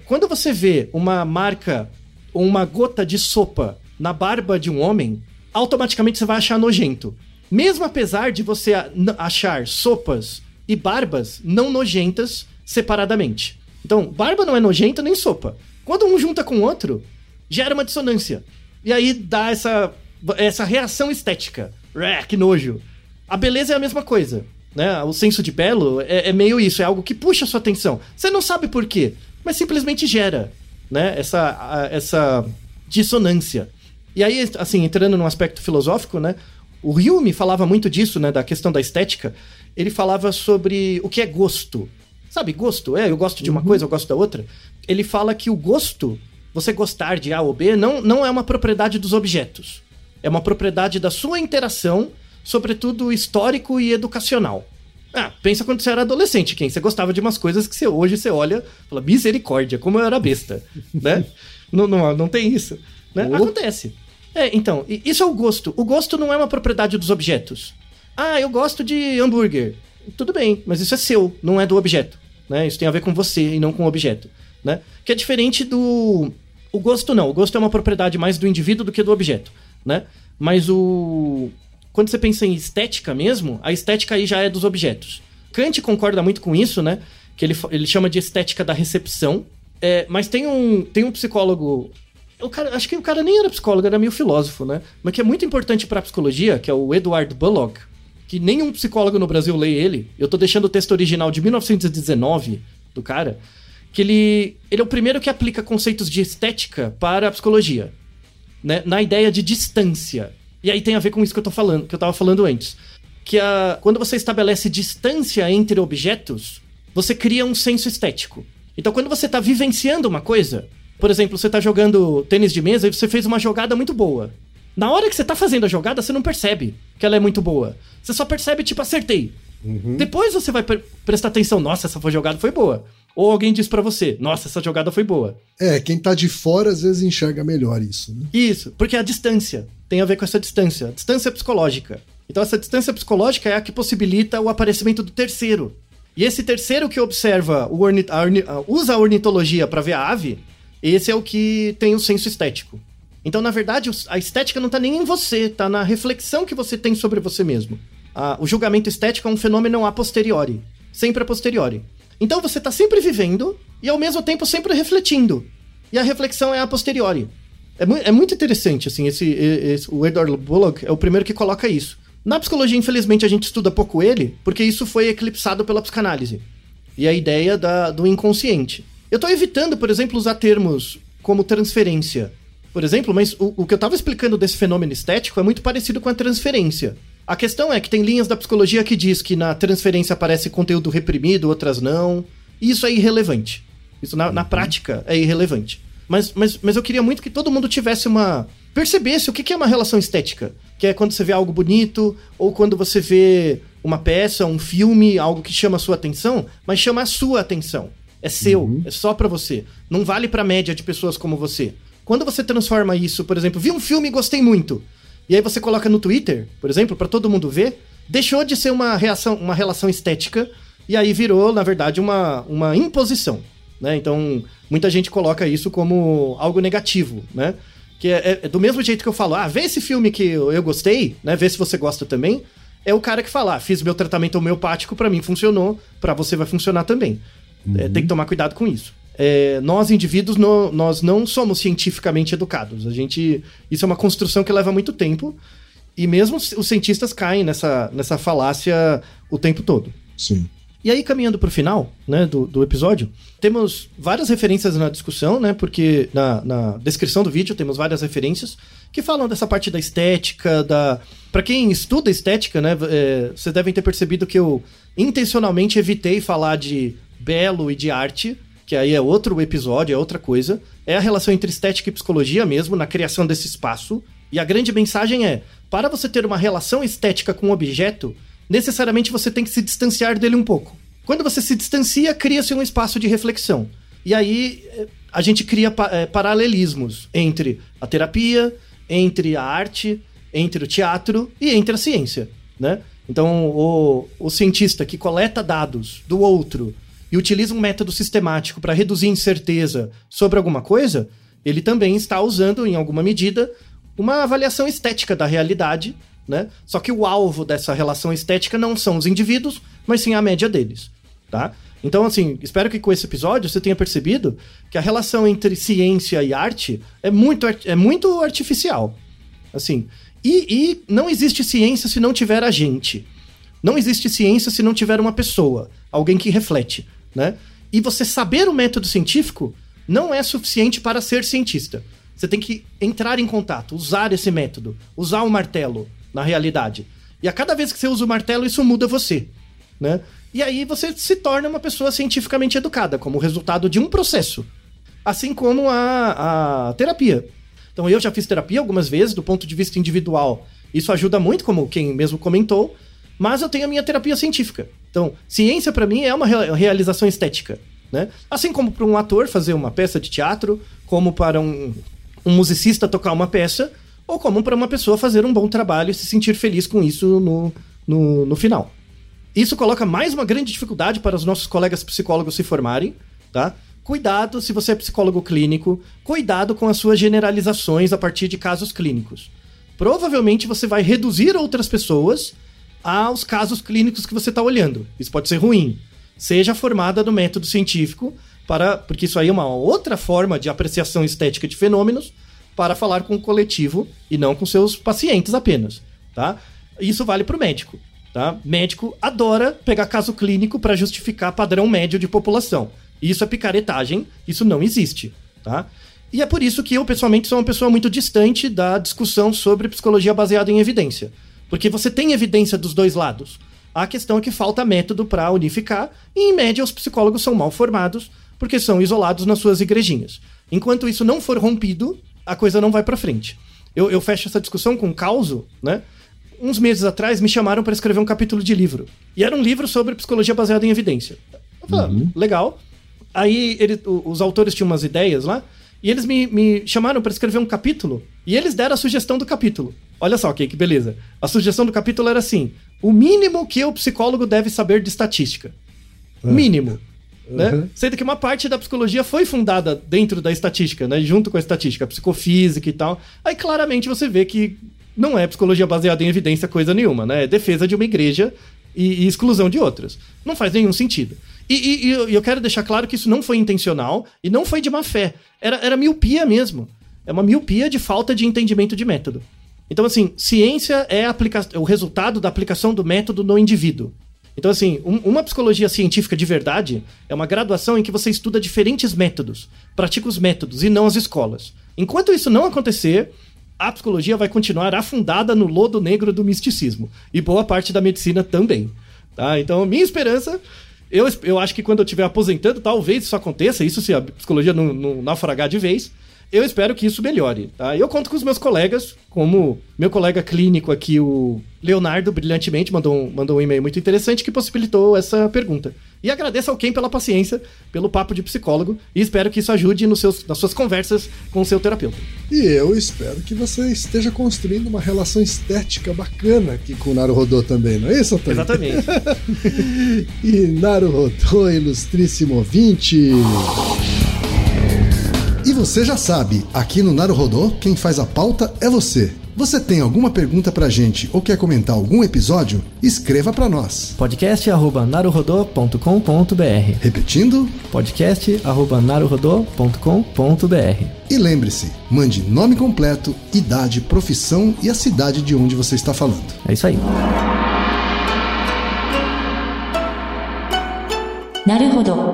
quando você vê uma marca ou uma gota de sopa na barba de um homem, automaticamente você vai achar nojento. Mesmo apesar de você achar sopas e barbas não nojentas separadamente. Então, barba não é nojenta nem sopa. Quando um junta com o outro, gera uma dissonância. E aí dá essa essa reação estética. Ué, que nojo. A beleza é a mesma coisa. Né? O senso de belo é, é, meio isso, é algo que puxa a sua atenção. Você não sabe por quê, mas simplesmente gera né? essa, a, essa dissonância. E aí, assim, entrando num aspecto filosófico, né? O Hume falava muito disso, né? Da questão da estética. Ele falava sobre o que é gosto. Sabe, gosto? É, eu gosto de uma uhum. coisa, eu gosto da outra. Ele fala que o gosto, você gostar de A ou B, não, não é uma propriedade dos objetos. É uma propriedade da sua interação, sobretudo histórico e educacional. Ah, pensa quando você era adolescente, quem? Você gostava de umas coisas que você, hoje você olha e fala, misericórdia, como eu era besta, né? não, não, não tem isso, né? Oh. Acontece. É, então, isso é o gosto. O gosto não é uma propriedade dos objetos. Ah, eu gosto de hambúrguer. Tudo bem, mas isso é seu, não é do objeto, né? Isso tem a ver com você e não com o objeto, né? Que é diferente do... O gosto não, o gosto é uma propriedade mais do indivíduo do que do objeto né? Mas o quando você pensa em estética mesmo, a estética aí já é dos objetos. Kant concorda muito com isso, né? Que ele, ele chama de estética da recepção. É, mas tem um, tem um psicólogo. O cara, acho que o cara nem era psicólogo, era meio filósofo, né? Mas que é muito importante para psicologia, que é o Edward Bullock, que nenhum psicólogo no Brasil lê ele. Eu tô deixando o texto original de 1919 do cara, que ele, ele é o primeiro que aplica conceitos de estética para a psicologia né, na ideia de distância. E aí tem a ver com isso que eu tô falando, que eu tava falando antes. Que a, quando você estabelece distância entre objetos, você cria um senso estético. Então, quando você está vivenciando uma coisa, por exemplo, você está jogando tênis de mesa e você fez uma jogada muito boa. Na hora que você está fazendo a jogada, você não percebe que ela é muito boa. Você só percebe, tipo, acertei. Uhum. Depois você vai pre prestar atenção, nossa, essa jogada foi boa. Ou alguém diz para você, nossa, essa jogada foi boa. É, quem tá de fora às vezes enxerga melhor isso, né? Isso, porque a distância tem a ver com essa distância, a distância psicológica. Então essa distância psicológica é a que possibilita o aparecimento do terceiro. E esse terceiro que observa, o orni a orni usa a ornitologia para ver a ave, esse é o que tem o senso estético. Então, na verdade, a estética não tá nem em você, tá na reflexão que você tem sobre você mesmo. o julgamento estético é um fenômeno a posteriori, sempre a posteriori. Então você está sempre vivendo e ao mesmo tempo sempre refletindo. E a reflexão é a posteriori. É, mu é muito interessante, assim, esse, esse, o Edward Bullock é o primeiro que coloca isso. Na psicologia, infelizmente, a gente estuda pouco ele, porque isso foi eclipsado pela psicanálise. E a ideia da, do inconsciente. Eu estou evitando, por exemplo, usar termos como transferência, por exemplo, mas o, o que eu estava explicando desse fenômeno estético é muito parecido com a transferência. A questão é que tem linhas da psicologia que diz que na transferência aparece conteúdo reprimido, outras não. E isso é irrelevante. Isso na, na prática é irrelevante. Mas, mas, mas eu queria muito que todo mundo tivesse uma. percebesse o que, é uma relação estética. Que é quando você vê algo bonito, ou quando você vê uma peça, um filme, algo que chama a sua atenção, mas chama a sua atenção. É seu, Uhum. é só pra você. Não vale pra média de pessoas como você. Quando você transforma isso, por exemplo, vi um filme e gostei muito. E aí você coloca no Twitter, por exemplo, pra todo mundo ver, deixou de ser uma reação, uma relação estética e aí virou, na verdade, uma, uma imposição, né? Então, muita gente coloca isso como algo negativo, né? Que é, é- é do mesmo jeito que eu falo, ah, vê esse filme que eu, gostei, né? Vê se você gosta também. É o cara que fala, ah, fiz meu tratamento homeopático, pra mim funcionou, pra você vai funcionar também. É, tem que tomar cuidado com isso. É, nós, indivíduos, no- nós não somos cientificamente educados. A gente. Isso é uma construção que leva muito tempo. E mesmo os cientistas caem nessa, nessa falácia o tempo todo. Sim. E aí, caminhando pro final, né, do, do episódio, temos várias referências na discussão, né, porque na, na descrição do vídeo temos várias referências que falam dessa parte da estética, da... Pra quem estuda estética, né, é, vocês devem ter percebido que eu intencionalmente evitei falar de belo e de arte, que aí é outro episódio, é outra coisa. É a relação entre estética e psicologia mesmo, na criação desse espaço. E a grande mensagem é, para você ter uma relação estética com um objeto, necessariamente você tem que se distanciar dele um pouco. Quando você se distancia, cria-se um espaço de reflexão. E aí eh, a gente cria eh, paralelismos entre a terapia, entre a arte, entre o teatro e entre a ciência, né? Então, o, o cientista que coleta dados do outro e utiliza um método sistemático para reduzir incerteza sobre alguma coisa, ele também está usando, em alguma medida, uma avaliação estética da realidade, né? Só que o alvo dessa relação estética não são os indivíduos, mas sim a média deles, tá? Então, assim, espero que com esse episódio você tenha percebido que a relação entre ciência e arte é muito, é muito artificial. Assim, e, e não existe ciência se não tiver a gente. Não existe ciência se não tiver uma pessoa, alguém que reflete, né? E você saber o método científico não é suficiente para ser cientista. Você tem que entrar em contato, usar esse método, usar o martelo na realidade. E a cada vez que você usa o martelo, isso muda você, né? E aí você se torna uma pessoa cientificamente educada, como resultado de um processo. Assim como a, a terapia. Então eu já fiz terapia algumas vezes, do ponto de vista individual. Isso ajuda muito, como quem mesmo comentou, mas eu tenho a minha terapia científica. Então, ciência para mim é uma rea- realização estética, né? Assim como para um ator fazer uma peça de teatro, como para um, um musicista tocar uma peça, ou como para uma pessoa fazer um bom trabalho e se sentir feliz com isso no, no, no final. Isso coloca mais uma grande dificuldade para os nossos colegas psicólogos se formarem, tá? Cuidado se você é psicólogo clínico, cuidado com as suas generalizações a partir de casos clínicos. Provavelmente você vai reduzir outras pessoas aos casos clínicos que você está olhando. Isso pode ser ruim. Seja formada no método científico, para, porque isso aí é uma outra forma de apreciação estética de fenômenos, para falar com o coletivo e não com seus pacientes apenas, tá? Isso vale para o médico, tá? Médico adora pegar caso clínico para justificar padrão médio de população. Isso é picaretagem, isso não existe, tá? E é por isso que eu, pessoalmente, sou uma pessoa muito distante da discussão sobre psicologia baseada em evidência. Porque você tem evidência dos dois lados. A questão é que falta método para unificar, e em média os psicólogos são mal formados, porque são isolados nas suas igrejinhas. Enquanto isso não for rompido, a coisa não vai para frente. Eu, eu fecho essa discussão com um causo, né? Uns meses atrás me chamaram para escrever um capítulo de livro. E era um livro sobre psicologia baseada em evidência. Eu falei, ah, legal. Aí ele- os autores tinham umas ideias lá, e eles me, me chamaram para escrever um capítulo, e eles deram a sugestão do capítulo. Olha só, ok, que beleza. A sugestão do capítulo era assim: o mínimo que o psicólogo deve saber de estatística. Mínimo. Né? Uhum. Sendo que uma parte da psicologia foi fundada dentro da estatística, né? Junto com a estatística, a psicofísica e tal. Aí claramente você vê que não é psicologia baseada em evidência coisa nenhuma, né? É defesa de uma igreja e, e exclusão de outras. Não faz nenhum sentido. E, e- e eu, quero deixar claro que isso não foi intencional e não foi de má fé. Era, era miopia mesmo. É uma miopia de falta de entendimento de método. Então, assim, ciência é aplica- o resultado da aplicação do método no indivíduo. Então, assim, um- uma psicologia científica de verdade é uma graduação em que você estuda diferentes métodos, pratica os métodos e não as escolas. Enquanto isso não acontecer, a psicologia vai continuar afundada no lodo negro do misticismo. E boa parte da medicina também. Tá? Então, minha esperança. Eu, eu acho que quando eu estiver aposentando, talvez isso aconteça, isso se a psicologia não, não naufragar de vez. Eu espero que isso melhore, tá? Eu conto com os meus colegas, como meu colega clínico aqui, o Leonardo, brilhantemente, mandou um, mandou um e-mail muito interessante que possibilitou essa pergunta. E agradeço ao Ken pela paciência, pelo papo de psicólogo, e espero que isso ajude nos seus, nas suas conversas com o seu terapeuta. E eu espero que você esteja construindo uma relação estética bacana aqui com o Naruhodô também, não é isso, Antônio? Exatamente. e Naruhodô, ilustríssimo ouvinte... E você já sabe, aqui no Naruhodô, quem faz a pauta é você. Você tem alguma pergunta pra gente ou quer comentar algum episódio? Escreva pra nós. podcast@naruhodô.com.br. Repetindo? podcast@naruhodô.com.br. E lembre-se, mande nome completo, idade, profissão e a cidade de onde você está falando. É isso aí. Naruhodo.